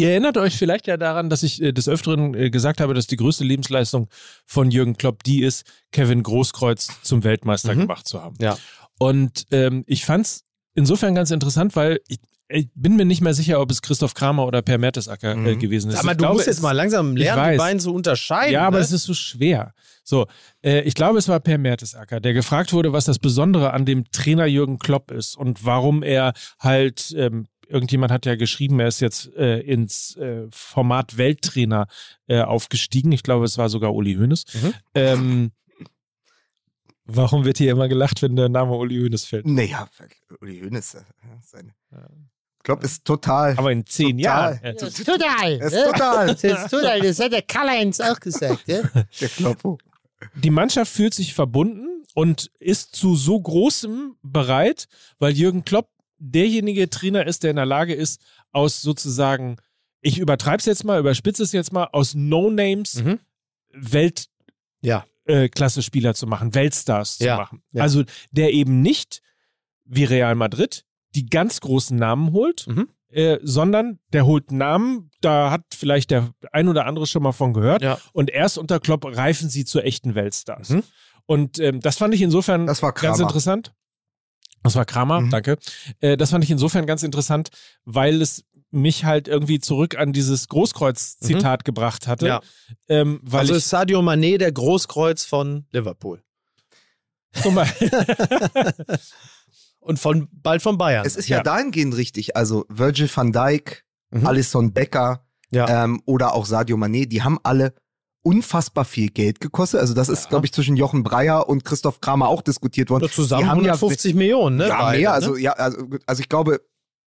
ihr erinnert euch vielleicht ja daran, dass ich äh, des Öfteren äh, gesagt habe, dass die größte Lebensleistung von Jürgen Klopp die ist, Kevin Großkreuz zum Weltmeister Mhm. gemacht zu haben. Ja. Und ähm, ich fand's insofern ganz interessant, weil ich, ich bin mir nicht mehr sicher, ob es Christoph Kramer oder Per Mertesacker äh, Mhm. gewesen ist. Aber ich du glaube, musst es- jetzt mal langsam lernen, weiß. die beiden zu unterscheiden. ja, aber ne? es ist so schwer. So, äh, ich glaube, es war Per Mertesacker, der gefragt wurde, was das Besondere an dem Trainer Jürgen Klopp ist und warum er halt, ähm, irgendjemand hat ja geschrieben, er ist jetzt äh, ins äh, Format Welttrainer äh, aufgestiegen. Ich glaube, es war sogar Uli Hoeneß. Mhm. Ähm, warum wird hier immer gelacht, wenn der Name Uli Hoeneß fällt? Naja, Uli Hoeneß, seine Klopp ist total. Aber in zehn Total. Jahren. Ja, ist total. Ist ne? total. Das ist total. Das hat der Karl-Heinz auch gesagt. Ne? Der Kloppo. die Mannschaft fühlt sich verbunden und ist zu so großem bereit, weil Jürgen Klopp derjenige Trainer ist, der in der Lage ist, aus sozusagen, ich übertreibe es jetzt mal, überspitze es jetzt mal, aus No-Names Mhm. Welt Ja. äh, Klasse-Spieler zu machen, Weltstars zu Ja, machen. ja. Also der eben nicht wie Real Madrid die ganz großen Namen holt, Mhm. äh, sondern der holt Namen, da hat vielleicht der ein oder andere schon mal von gehört. Ja. Und erst unter Klopp reifen sie zu echten Weltstars. Mhm. Und ähm, das fand ich insofern Das war ganz interessant. Das war Kramer, Mhm. danke. Äh, das fand ich insofern ganz interessant, weil es mich halt irgendwie zurück an dieses Großkreuz-Zitat gebracht hatte. Mhm. Ja. Ähm, weil also ich ist Sadio Mané der Großkreuz von Liverpool. guck <laughs> mal, Und von, bald von Bayern. Es ist ja, Ja. dahingehend richtig. Also Virgil van Dijk, Mhm. Alisson Becker Ja. ähm, oder auch Sadio Mané, die haben alle unfassbar viel Geld gekostet. Also das ist, glaube ich, zwischen Jochen Breyer und Christoph Kramer auch diskutiert worden. Oder zusammen die haben ja 150 Millionen, ne? ja, beide, mehr. ne? Also, ja, also, also ich glaube,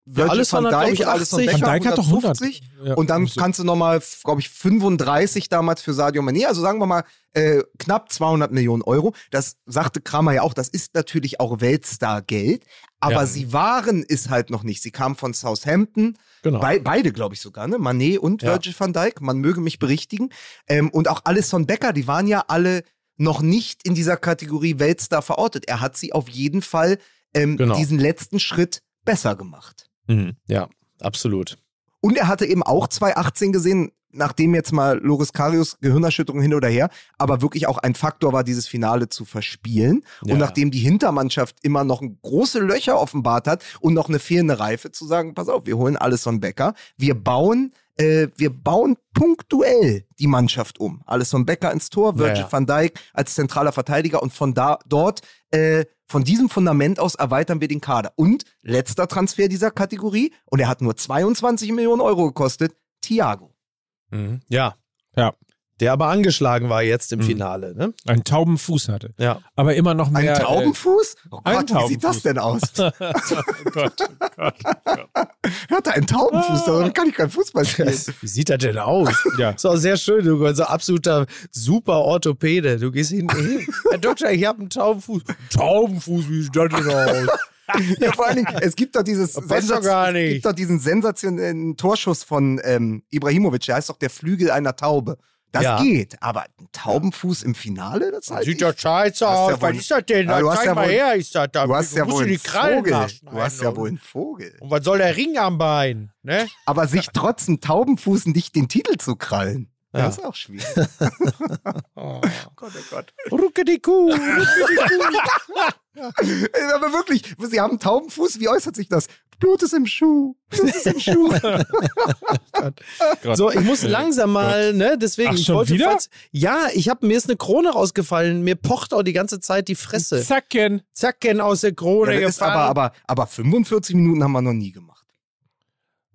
van hat, glaub Dijk ich, und Alisson 80. Becker Van Dijk hat doch 100. 150. Ja, Und dann kannst du nochmal, glaube ich, 35 damals für Sadio Mané, also sagen wir mal äh, knapp 200 Millionen Euro. Das sagte Kramer ja auch, das ist natürlich auch Weltstar-Geld, aber Ja. sie waren es halt noch nicht. Sie kamen von Southampton, Genau. Bei, beide, glaube ich sogar, ne? Manet und Ja. Virgil van Dijk. Man möge mich berichtigen. Ähm, und auch Alisson Becker, die waren ja alle noch nicht in dieser Kategorie Weltstar verortet. Er hat sie auf jeden Fall ähm, Genau. diesen letzten Schritt besser gemacht. Mhm. Ja, absolut. Und er hatte eben auch 2018 gesehen, nachdem jetzt mal Loris Karius Gehirnerschütterung hin oder her, aber wirklich auch ein Faktor war, dieses Finale zu verspielen. Ja. Und nachdem die Hintermannschaft immer noch große Löcher offenbart hat und noch eine fehlende Reife, zu sagen, pass auf, wir holen Alisson Becker, wir bauen, äh, wir bauen punktuell die Mannschaft um. Alisson Becker ins Tor, Virgil ja. van Dijk als zentraler Verteidiger und von da dort äh, von diesem Fundament aus erweitern wir den Kader. Und letzter Transfer dieser Kategorie, und er hat nur 22 Millionen Euro gekostet, Thiago. Mhm. Ja. Ja. Der aber angeschlagen war jetzt im Mhm. Finale, ne? einen tauben Fuß hatte. Ja. Aber immer noch Ein mehr. Taubenfuß? Oh ein Gott, wie sieht das Taubenfuß. denn aus? <laughs> Oh Gott, oh Gott, oh Gott. Er hatte einen Taubenfuß, damit kann ich kein Fußball spielen. Wie sieht das denn aus? <laughs> Ja. Ist auch sehr schön, du bist so absoluter super Orthopäde. Du gehst hin, <laughs> Herr Doktor, ich habe einen Taubenfuß. Taubenfuß, wie sieht das denn aus? <laughs> Ja, vor allen Dingen, es gibt doch dieses es gibt doch diesen sensationellen Torschuss von ähm, Ibrahimovic, der heißt doch der Flügel einer Taube. Das Ja. geht, aber ein Taubenfuß im Finale, das halt Sieht doch scheiße aus. ja was ist das denn? Ja, du hast Zeig ja mal wohl- her, ist das da. Du hast ja wohl einen Vogel. Du hast ja und- wohl einen Vogel. Und was soll der Ring am Bein? Ne? Aber sich trotz einem Taubenfuß nicht den Titel zu krallen, Ja. das ist auch schwierig. <laughs> Oh. Gott, oh Gott. Rucke die Kuh. <laughs> Ey, Aber wirklich, Sie haben einen Taubenfuß, wie äußert sich das? Blut ist im Schuh. Blut ist im Schuh. <laughs> So, ich muss langsam mal, ne? Deswegen, Ach, ich schon wollte wieder? fast- ja, ich habe mir ist eine Krone rausgefallen. Mir pocht auch die ganze Zeit die Fresse. Zacken. Zacken aus der Krone Ja, ist aber, aber, aber 45 Minuten haben wir noch nie gemacht.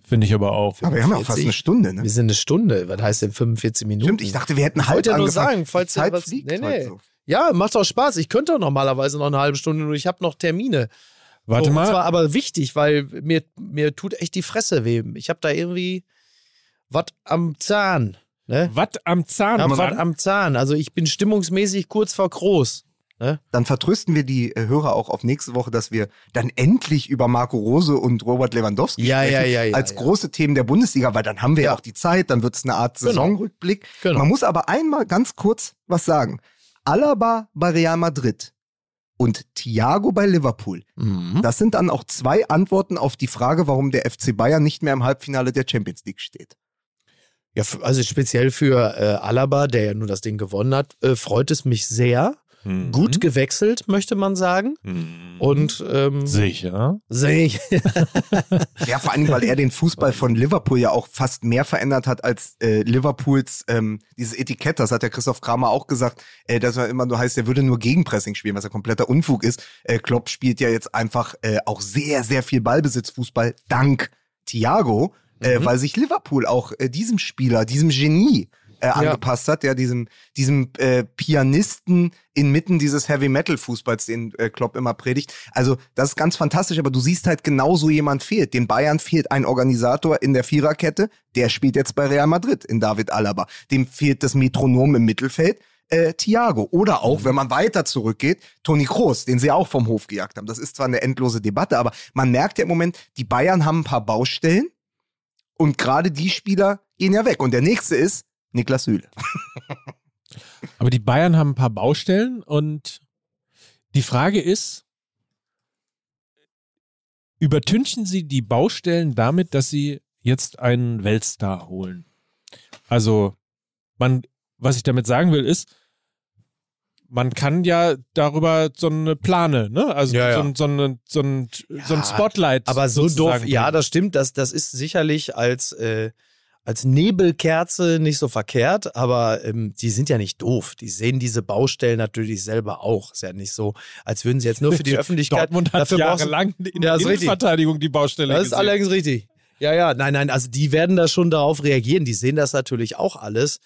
Finde ich aber auch. Aber wir haben ja auch fast 45. eine Stunde, ne? Wir sind eine Stunde. Was heißt denn 45 Minuten? Stimmt, ich dachte, wir hätten Ich halb wollte ja nur angefangen. sagen, falls Zeit was- fliegt Nee, nee. so. Ja, macht auch Spaß. Ich könnte auch normalerweise noch eine halbe Stunde, nur ich habe noch Termine. Warte so, mal. Und zwar aber wichtig, weil mir, mir tut echt die Fresse weh. Ich habe da irgendwie was am Zahn. Ne? Was am Zahn? Mann. was am Zahn. Also ich bin stimmungsmäßig kurz vor groß. Dann vertrösten wir die äh, Hörer auch auf nächste Woche, dass wir dann endlich über Marco Rose und Robert Lewandowski Ja, sprechen. ja, ja, ja, als große Themen der Bundesliga, weil dann haben wir ja auch die Zeit, dann wird es eine Art Genau. Saisonrückblick. Genau. Man muss aber einmal ganz kurz was sagen. Alaba bei Real Madrid und Thiago bei Liverpool. Mhm. Das sind dann auch zwei Antworten auf die Frage, warum der FC Bayern nicht mehr im Halbfinale der Champions League steht. Ja, also speziell für äh, Alaba, der ja nur das Ding gewonnen hat, äh, freut es mich sehr. Mhm. Gut gewechselt, möchte man sagen. Mhm. Und ähm, sicher. sehe ich. Ja, vor allem, weil er den Fußball von Liverpool ja auch fast mehr verändert hat als äh, Liverpools ähm, dieses Etikett. Das hat der Christoph Kramer auch gesagt, äh, dass er immer nur heißt, er würde nur Gegenpressing spielen, was ja kompletter Unfug ist. Äh, Klopp spielt ja jetzt einfach äh, auch sehr, sehr viel Ballbesitzfußball dank Thiago, äh, Mhm. weil sich Liverpool auch äh, diesem Spieler, diesem Genie äh, angepasst hat, ja, diesem, diesem äh, Pianisten inmitten dieses Heavy Metal Fußballs, den äh, Klopp immer predigt. Also das ist ganz fantastisch, aber du siehst halt genau so jemand fehlt. Den Bayern fehlt ein Organisator in der Viererkette, der spielt jetzt bei Real Madrid in David Alaba. Dem fehlt das Metronom im Mittelfeld. Äh, Thiago. Oder auch, wenn man weiter zurückgeht, Toni Kroos, den sie auch vom Hof gejagt haben. Das ist zwar eine endlose Debatte, aber man merkt ja im Moment, die Bayern haben ein paar Baustellen und gerade die Spieler gehen ja weg. Und der nächste ist Niklas Süle. <laughs> Aber die Bayern haben ein paar Baustellen und die Frage ist, übertünchen sie die Baustellen damit, dass sie jetzt einen Weltstar holen? Also, man, was ich damit sagen will, ist, man kann ja darüber so eine Plane, ne? Also Ja, ja. so, ein- so, eine, so, ein, so ein Spotlight. Aber so doof, ja, das stimmt. Das, das ist sicherlich als, äh, als Nebelkerze nicht so verkehrt, aber ähm, die sind ja nicht doof. Die sehen diese Baustellen natürlich selber auch. Ist ja nicht so, als würden sie jetzt nur für die <laughs> Öffentlichkeit. Dortmund hat dafür jahrelang in der. Innenverteidigung die Baustelle Das ist gesehen. allerdings richtig. Ja, ja, nein, nein, also die werden da schon darauf reagieren. Die sehen das natürlich auch alles.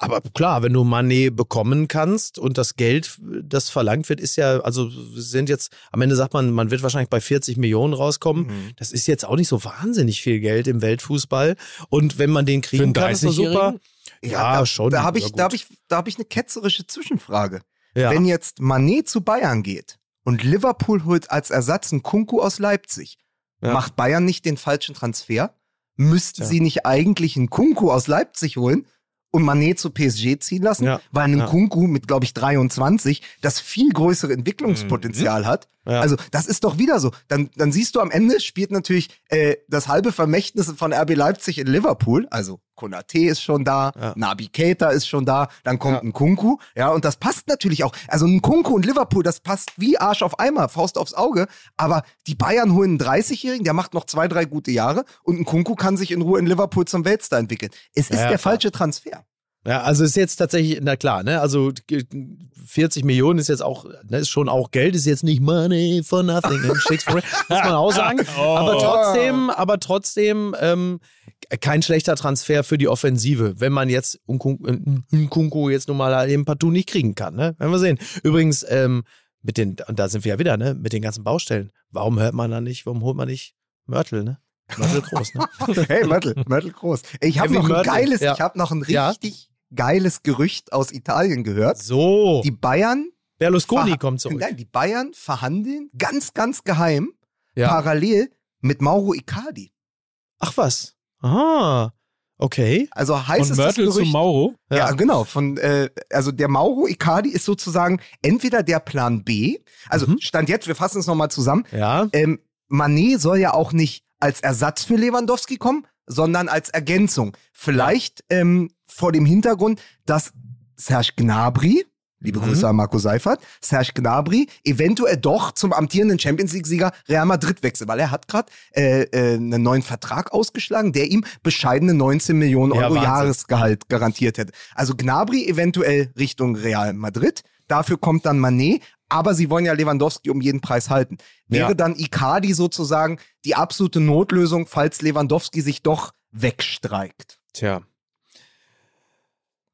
Aber klar, wenn du Money bekommen kannst und das Geld, das verlangt wird, ist ja, also sind jetzt, am Ende sagt man, man wird wahrscheinlich bei 40 Millionen rauskommen. Mhm. Das ist jetzt auch nicht so wahnsinnig viel Geld im Weltfußball. Und wenn man den kriegen kann, ist das super. 30-Jährigen? Ja, da, schon. Da habe Ja, ich, da hab ich, da hab ich eine ketzerische Zwischenfrage. Ja. Wenn jetzt Manet zu Bayern geht und Liverpool holt als Ersatz einen Kunku aus Leipzig, Ja. macht Bayern nicht den falschen Transfer? Müssten sie nicht eigentlich einen Kunku aus Leipzig holen und Manet zu PSG ziehen lassen? Ja. Weil ein Ja. Kunku mit, glaube ich, 23 das viel größere Entwicklungspotenzial hat. Ja. Also das ist doch wieder so. Dann, dann siehst du am Ende spielt natürlich äh, das halbe Vermächtnis von RB Leipzig in Liverpool. Also Konate ist schon da, Ja. Nabi Keita ist schon da, dann kommt Ja. ein Kunku. Ja, und das passt natürlich auch. Also ein Kunku und Liverpool, das passt wie Arsch auf Eimer, Faust aufs Auge. Aber die Bayern holen einen 30-Jährigen, der macht noch zwei, drei gute Jahre und ein Kunku kann sich in Ruhe in Liverpool zum Weltstar entwickeln. Es ist der falsche Transfer. Ja, also ist jetzt tatsächlich, na klar, ne? Also 40 Millionen ist jetzt auch, ne, ist schon auch Geld, ist jetzt nicht money for nothing in Shakespeare, muss man auch sagen. <laughs> Aber trotzdem, aber trotzdem ähm, kein schlechter Transfer für die Offensive, wenn man jetzt Nkunku jetzt nun mal eben partout nicht kriegen kann, ne? Werden wir sehen. Übrigens, ähm, mit den, und da sind wir ja wieder, ne? Mit den ganzen Baustellen. Warum hört man da nicht, warum holt man nicht Mörtel, ne? Mörtel groß, ne? <laughs> Hey, Mörtel, Mörtel groß. Ich habe noch ein Mörtel, geiles, ja. ich habe noch ein Ja. richtig geiles Gerücht aus Italien gehört. So. Die Bayern Berlusconi kommt zurück. Nein, die Bayern verhandeln ganz, ganz geheim Ja. parallel mit Mauro Icardi. Ach was. Ah, okay. Also heißt Von es Mörtel das zu Gerücht, Mauro. Ja, genau. Von, äh, also der Mauro Icardi ist sozusagen entweder der Plan B. Also Mhm. Stand jetzt, wir fassen es nochmal zusammen. Ja. Ähm, Manet soll ja auch nicht als Ersatz für Lewandowski kommen, sondern als Ergänzung. Vielleicht ähm, vor dem Hintergrund, dass Serge Gnabry, liebe Mhm. Grüße an Marco Seifert, Serge Gnabry eventuell doch zum amtierenden Champions League-Sieger Real Madrid wechselt, weil er hat gerade äh, äh, einen neuen Vertrag ausgeschlagen, der ihm bescheidene 19 Millionen Ja, Euro Wahnsinn. Jahresgehalt garantiert hätte. Also Gnabry eventuell Richtung Real Madrid. Dafür kommt dann Manet, aber sie wollen ja Lewandowski um jeden Preis halten. Wäre Ja. dann Icardi sozusagen die absolute Notlösung, falls Lewandowski sich doch wegstreikt? Tja.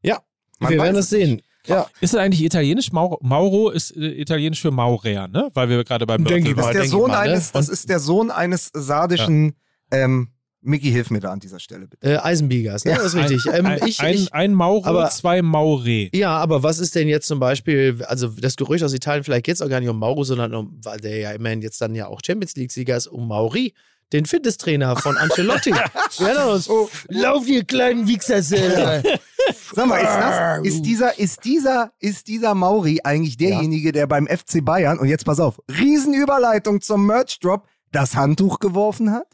Ja, Man wir werden es sehen. Ja. Ist das eigentlich italienisch? Mauro, Mauro ist äh, italienisch für Maurer, ne? Weil wir gerade beim Denke Mörtel Das ist, der Sohn mal, ne? eines, das Und- ist der Sohn eines sardischen, ähm, Mickey, hilf mir da an dieser Stelle bitte. Äh, Eisenbiegers, ne? Ja, das ist richtig. Ein, ähm, ein, ich, ein, ich, ein Mauro, aber- zwei Maure. ja, aber was ist denn jetzt zum Beispiel, also das Gerücht aus Italien, vielleicht geht es auch gar nicht um Mauro, sondern um, weil der ja immerhin jetzt dann ja auch Champions League-Sieger ist, um Mauri, den Fitnesstrainer von Ancelotti. <laughs> Uns. Oh. Lauf, ihr kleinen Wichser. Sag mal, ist, das, ist, dieser, ist, dieser, ist dieser Mauri eigentlich derjenige, der beim FC Bayern, und jetzt pass auf, Riesenüberleitung zum Merch-Drop, das Handtuch geworfen hat?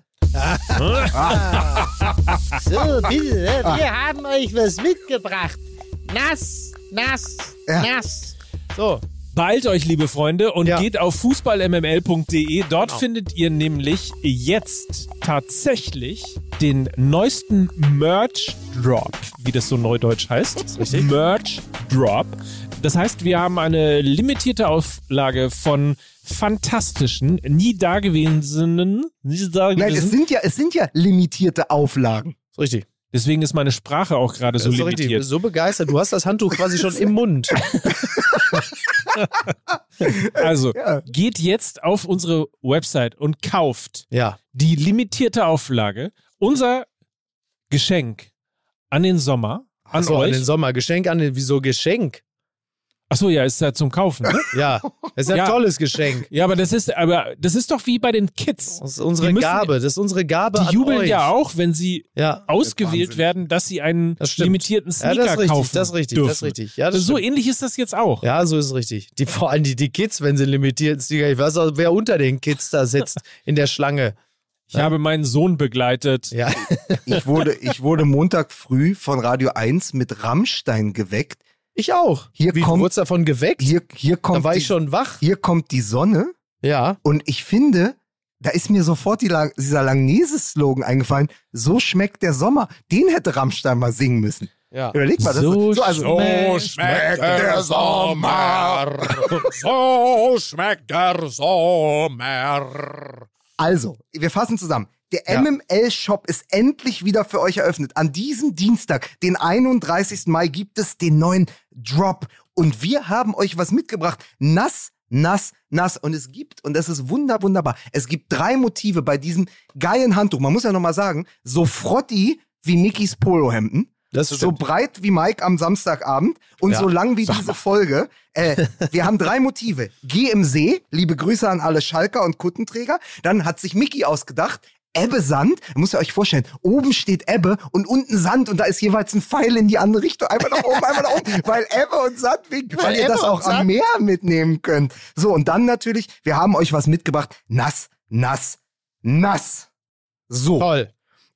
So, bitte, ne? wir haben euch was mitgebracht. Nass, nass, Ja. nass. So, Beeilt euch, liebe Freunde, und Ja. Genau. geht auf fußballmml.de. Dort findet ihr nämlich jetzt tatsächlich den neuesten Merch Drop, wie das so neudeutsch heißt. richtig. Merch Drop. Das heißt, wir haben eine limitierte Auflage von fantastischen, nie dagewesenen, nie Nein, es dagewesenen sind ja, es sind ja limitierte Auflagen. ist richtig. Deswegen ist meine Sprache auch gerade so so richtig, limitiert. so begeistert. Du hast das Handtuch quasi schon im Mund. <laughs> Also, Ja. geht jetzt auf unsere Website und kauft Ja. die limitierte Auflage, unser Geschenk an den Sommer, an an euch. den Sommer. Geschenk an den, wieso Geschenk? Achso, ja, ist ja zum Kaufen. Ne? Ja, das ist ein Ja. tolles Geschenk. ja, aber das ist, aber das ist doch wie bei den Kids. Das ist unsere müssen- Gabe. Das ist unsere Gabe Die an jubeln euch. ja auch, wenn sie Ja, ausgewählt werden, dass sie einen Das limitierten ja Sneaker das ist richtig. kaufen Das ist richtig. dürfen. Das ist richtig. Ja, das so stimmt. ähnlich ist das jetzt auch. Ja, so ist es richtig. Die, vor allem die, die Kids, wenn sie limitierten Sneaker, ich weiß auch, wer unter den Kids da sitzt <laughs> in der Schlange. Ich habe meinen Sohn begleitet. Ja, Ich wurde, ich wurde Montag früh von Radio 1 mit Rammstein geweckt. Ich auch. Hier Wie, kommt- du davon geweckt? Hier, hier, da kommt war die, ich schon wach. hier kommt die Sonne Ja. und ich finde, da ist mir sofort die, dieser Langnese-Slogan eingefallen. So schmeckt der Sommer. Den hätte Rammstein mal singen müssen. Ja. Überleg mal, das So ist so, also, schmeckt schmeckt der Sommer. <laughs> So schmeckt der Sommer. Also, wir fassen zusammen. Der Ja. MML-Shop ist endlich wieder für euch eröffnet. An diesem Dienstag, den 31. Mai, gibt es den neuen Drop. Und wir haben euch was mitgebracht. Nass, nass, nass. Und es gibt, und das ist wunder, wunderbar, es gibt drei Motive bei diesem geilen Handtuch. Man muss ja nochmal sagen, so frotti wie Mickys Polohemden. Das So stimmt. breit wie Mike am Samstagabend und Ja. so lang wie diese Folge. Äh, <laughs> wir haben drei Motive. Geh im See, liebe Grüße an alle Schalker und Kuttenträger. Dann hat sich Mickey ausgedacht. Ebbe Sand, müsst ihr euch vorstellen, oben steht Ebbe und unten Sand und da ist jeweils ein Pfeil in die andere Richtung, einfach nach oben, einfach nach oben, <laughs> weil Ebbe und Sand winken, weil, Weil ihr Ebbe das auch am Meer mitnehmen könnt. So, und dann natürlich, wir haben euch was mitgebracht, nass, nass, nass. So. Toll.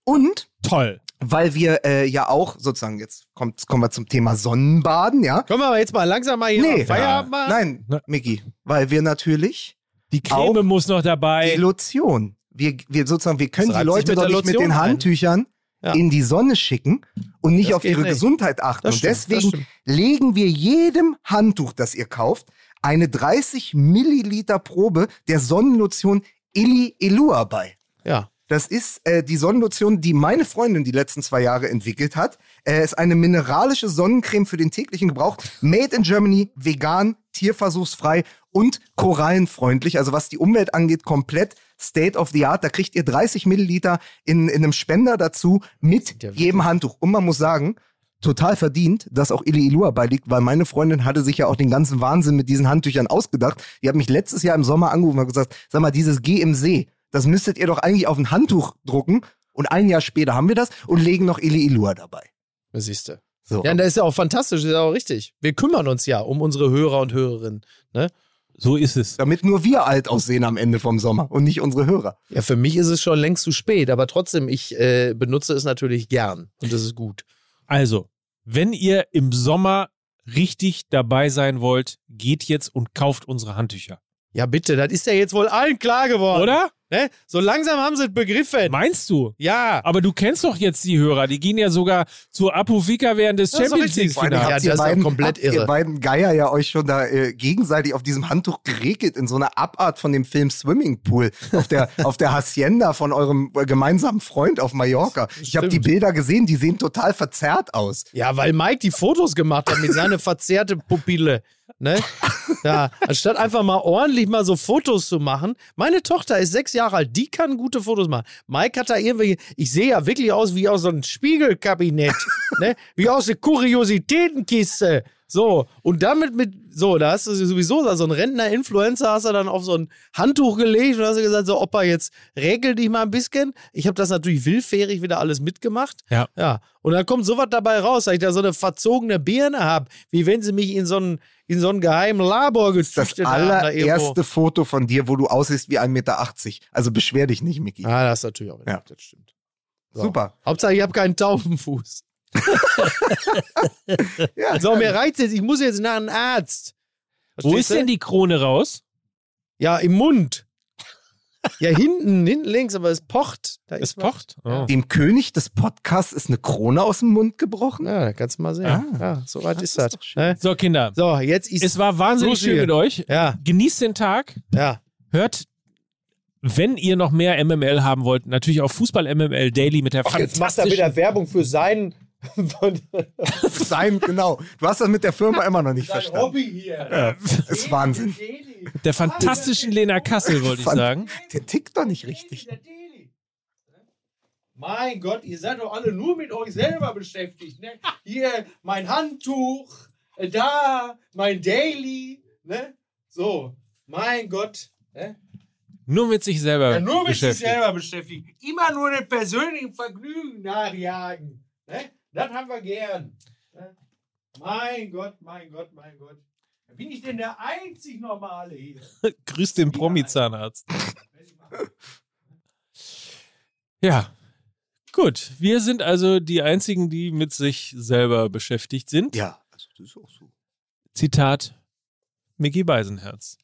Und Toll. weil wir äh, ja auch sozusagen, jetzt kommt, kommen wir zum Thema Sonnenbaden, ja? Können wir aber jetzt mal langsam mal hier Nee. Feierabend machen? Nein, Na- Micky, weil wir natürlich Die Creme Auch muss noch die dabei. Lotion, wir, wir sozusagen, wir können Das die Leute doch nicht mit den. Handtüchern Ja. in die Sonne schicken und nicht Das auf ihre nicht. Gesundheit achten. Das und stimmt, deswegen legen wir jedem Handtuch, das ihr kauft, eine 30 Milliliter Probe der Sonnenlotion Illy Elua bei. Ja. Das ist äh, die Sonnenlotion, die meine Freundin die letzten zwei Jahre entwickelt hat. Äh, ist eine mineralische Sonnencreme für den täglichen Gebrauch. Made in Germany, vegan, tierversuchsfrei und korallenfreundlich. Also was die Umwelt angeht, komplett State of the Art. Da kriegt ihr 30 Milliliter in, in einem Spender dazu mit jedem Handtuch. Und man muss sagen, total verdient, dass auch Ili Ilua beiliegt, weil meine Freundin hatte sich ja auch den ganzen Wahnsinn mit diesen Handtüchern ausgedacht. Die hat mich letztes Jahr im Sommer angerufen und gesagt, sag mal, dieses Geh im See, das müsstet ihr doch eigentlich auf ein Handtuch drucken. Und ein Jahr später haben wir das und legen noch Ili Ilua dabei. Das siehst du. So. Ja, und das ist ja auch fantastisch, das ist ja auch richtig. Wir kümmern uns ja um unsere Hörer und Hörerinnen. Ne? So ist es. Damit nur wir alt aussehen am Ende vom Sommer und nicht unsere Hörer. Ja, für mich ist es schon längst zu spät, aber trotzdem, ich äh, benutze es natürlich gern und das ist gut. Also, wenn ihr im Sommer richtig dabei sein wollt, geht jetzt und kauft unsere Handtücher. Ja, bitte, das ist ja jetzt wohl allen klar geworden. Oder? Ne? So langsam haben sie es begriffen. Meinst du? Ja. Aber du kennst doch jetzt die Hörer. Die gehen ja sogar zur Apofika während des Champions. League Finals. Ja, das ist beiden, komplett habt ihr irre. beiden Geier ja euch schon da äh, gegenseitig auf diesem Handtuch geregelt in so einer Abart von dem Film Swimmingpool auf der, <laughs> auf der Hacienda von eurem äh, gemeinsamen Freund auf Mallorca. Ich habe die. Bilder gesehen, die sehen total verzerrt aus. Ja, weil Mike die Fotos gemacht hat mit seiner verzerrte Pupille. Ne? <laughs> Ja, anstatt einfach mal ordentlich mal so Fotos zu machen. Meine Tochter ist sechs Jahre alt, die kann gute Fotos machen. Mike hat da irgendwelche, ich sehe ja wirklich aus wie aus so einem Spiegelkabinett, <laughs> ne? Wie aus der Kuriositätenkiste. So, und damit mit, so, da hast du sowieso da so ein Rentner-Influencer, hast du dann auf so ein Handtuch gelegt und hast du gesagt, so, Opa, jetzt regel dich mal ein bisschen. Ich habe das natürlich willfährig wieder alles mitgemacht. Ja. Ja, und dann kommt sowas dabei raus, dass ich da so eine verzogene Birne habe, wie wenn sie mich in so einen, in so einen geheimen Labor Das gezüchtet haben. Da irgendwo. allererste Foto von dir, wo du aussiehst wie 1,80 Meter. Also beschwer dich nicht, Micky. Ah, das ist natürlich auch Ja. das stimmt. So. Super. Hauptsache, ich habe keinen Taubenfuß. Ja, So, mir reizt jetzt, ich muss jetzt nach einem Arzt. Wo Verstehst ist du? denn die Krone raus? Ja, im Mund. Ja, hinten, hinten links, aber es pocht. Da Es pocht. Oh. Dem König des Podcasts ist eine Krone aus dem Mund gebrochen. Ja, kannst du mal sehen. Ah. ja, so weit ist Das ist? So, Kinder. So, jetzt ist. Es war wahnsinnig Schluss schön mit euch. Ja, Genießt den Tag. ja. Hört wenn ihr noch mehr MML haben wollt, natürlich auch Fußball MML Daily mit der Ach, jetzt macht er fantastischen wieder Werbung für sein, <laughs> Sein, genau. Du hast das mit der Firma immer noch nicht verstanden. Hobby hier. Das ist Wahnsinn. der fantastischen Lena Kassel, wollte ich sagen. Der tickt doch nicht richtig. Mein Gott, ihr seid doch alle nur mit euch selber beschäftigt. Ne? Hier mein Handtuch, äh, da mein Daily. Ne? So, mein Gott. Ne? Nur mit sich selber Ja, nur mit sich beschäftigt. selber beschäftigt. Immer nur den persönlichen Vergnügen nachjagen. Ne? Das haben wir gern. Mein Gott, mein Gott, mein Gott. Bin ich denn der einzig Normale hier? <laughs> Grüß den Promi-Zahnarzt. Ja. Gut, wir sind also die einzigen, die mit sich selber beschäftigt sind. Ja, also das ist auch so. Zitat Mickey Beisenherz.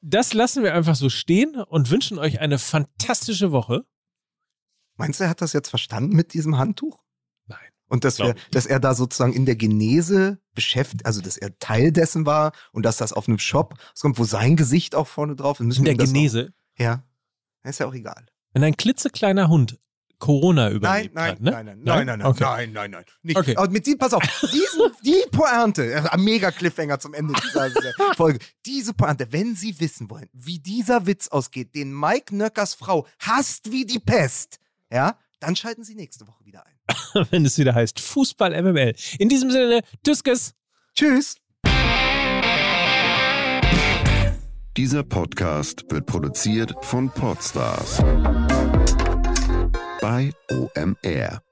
Das lassen wir einfach so stehen und wünschen euch eine fantastische Woche. Meinst du, er hat das jetzt verstanden mit diesem Handtuch? Nein. Und dass, wir, dass er da sozusagen in der Genese beschäftigt, also dass er Teil dessen war und dass das auf einem Shop kommt, wo sein Gesicht auch vorne drauf ist. Müssen In der Genese, Noch, ja, ist ja auch egal. wenn ein klitzekleiner Hund Corona Nein, überlebt nein, hat, ne? nein, nein, nein, nein, nein, Okay. nein, nein, nein. Nicht. Okay. Aber mit die, pass auf, diesen, <laughs> die Pointe, äh, ein mega Cliffhanger zum Ende dieser dieser Folge. Diese Pointe, wenn Sie wissen wollen, wie dieser Witz ausgeht, den Mike Nöckers Frau hasst wie die Pest, ja, dann schalten Sie nächste Woche wieder ein. <laughs> wenn es wieder heißt Fußball MML. In diesem Sinne, Tschüss. Tschüss. Dieser Podcast wird produziert von Podstars bei OMR.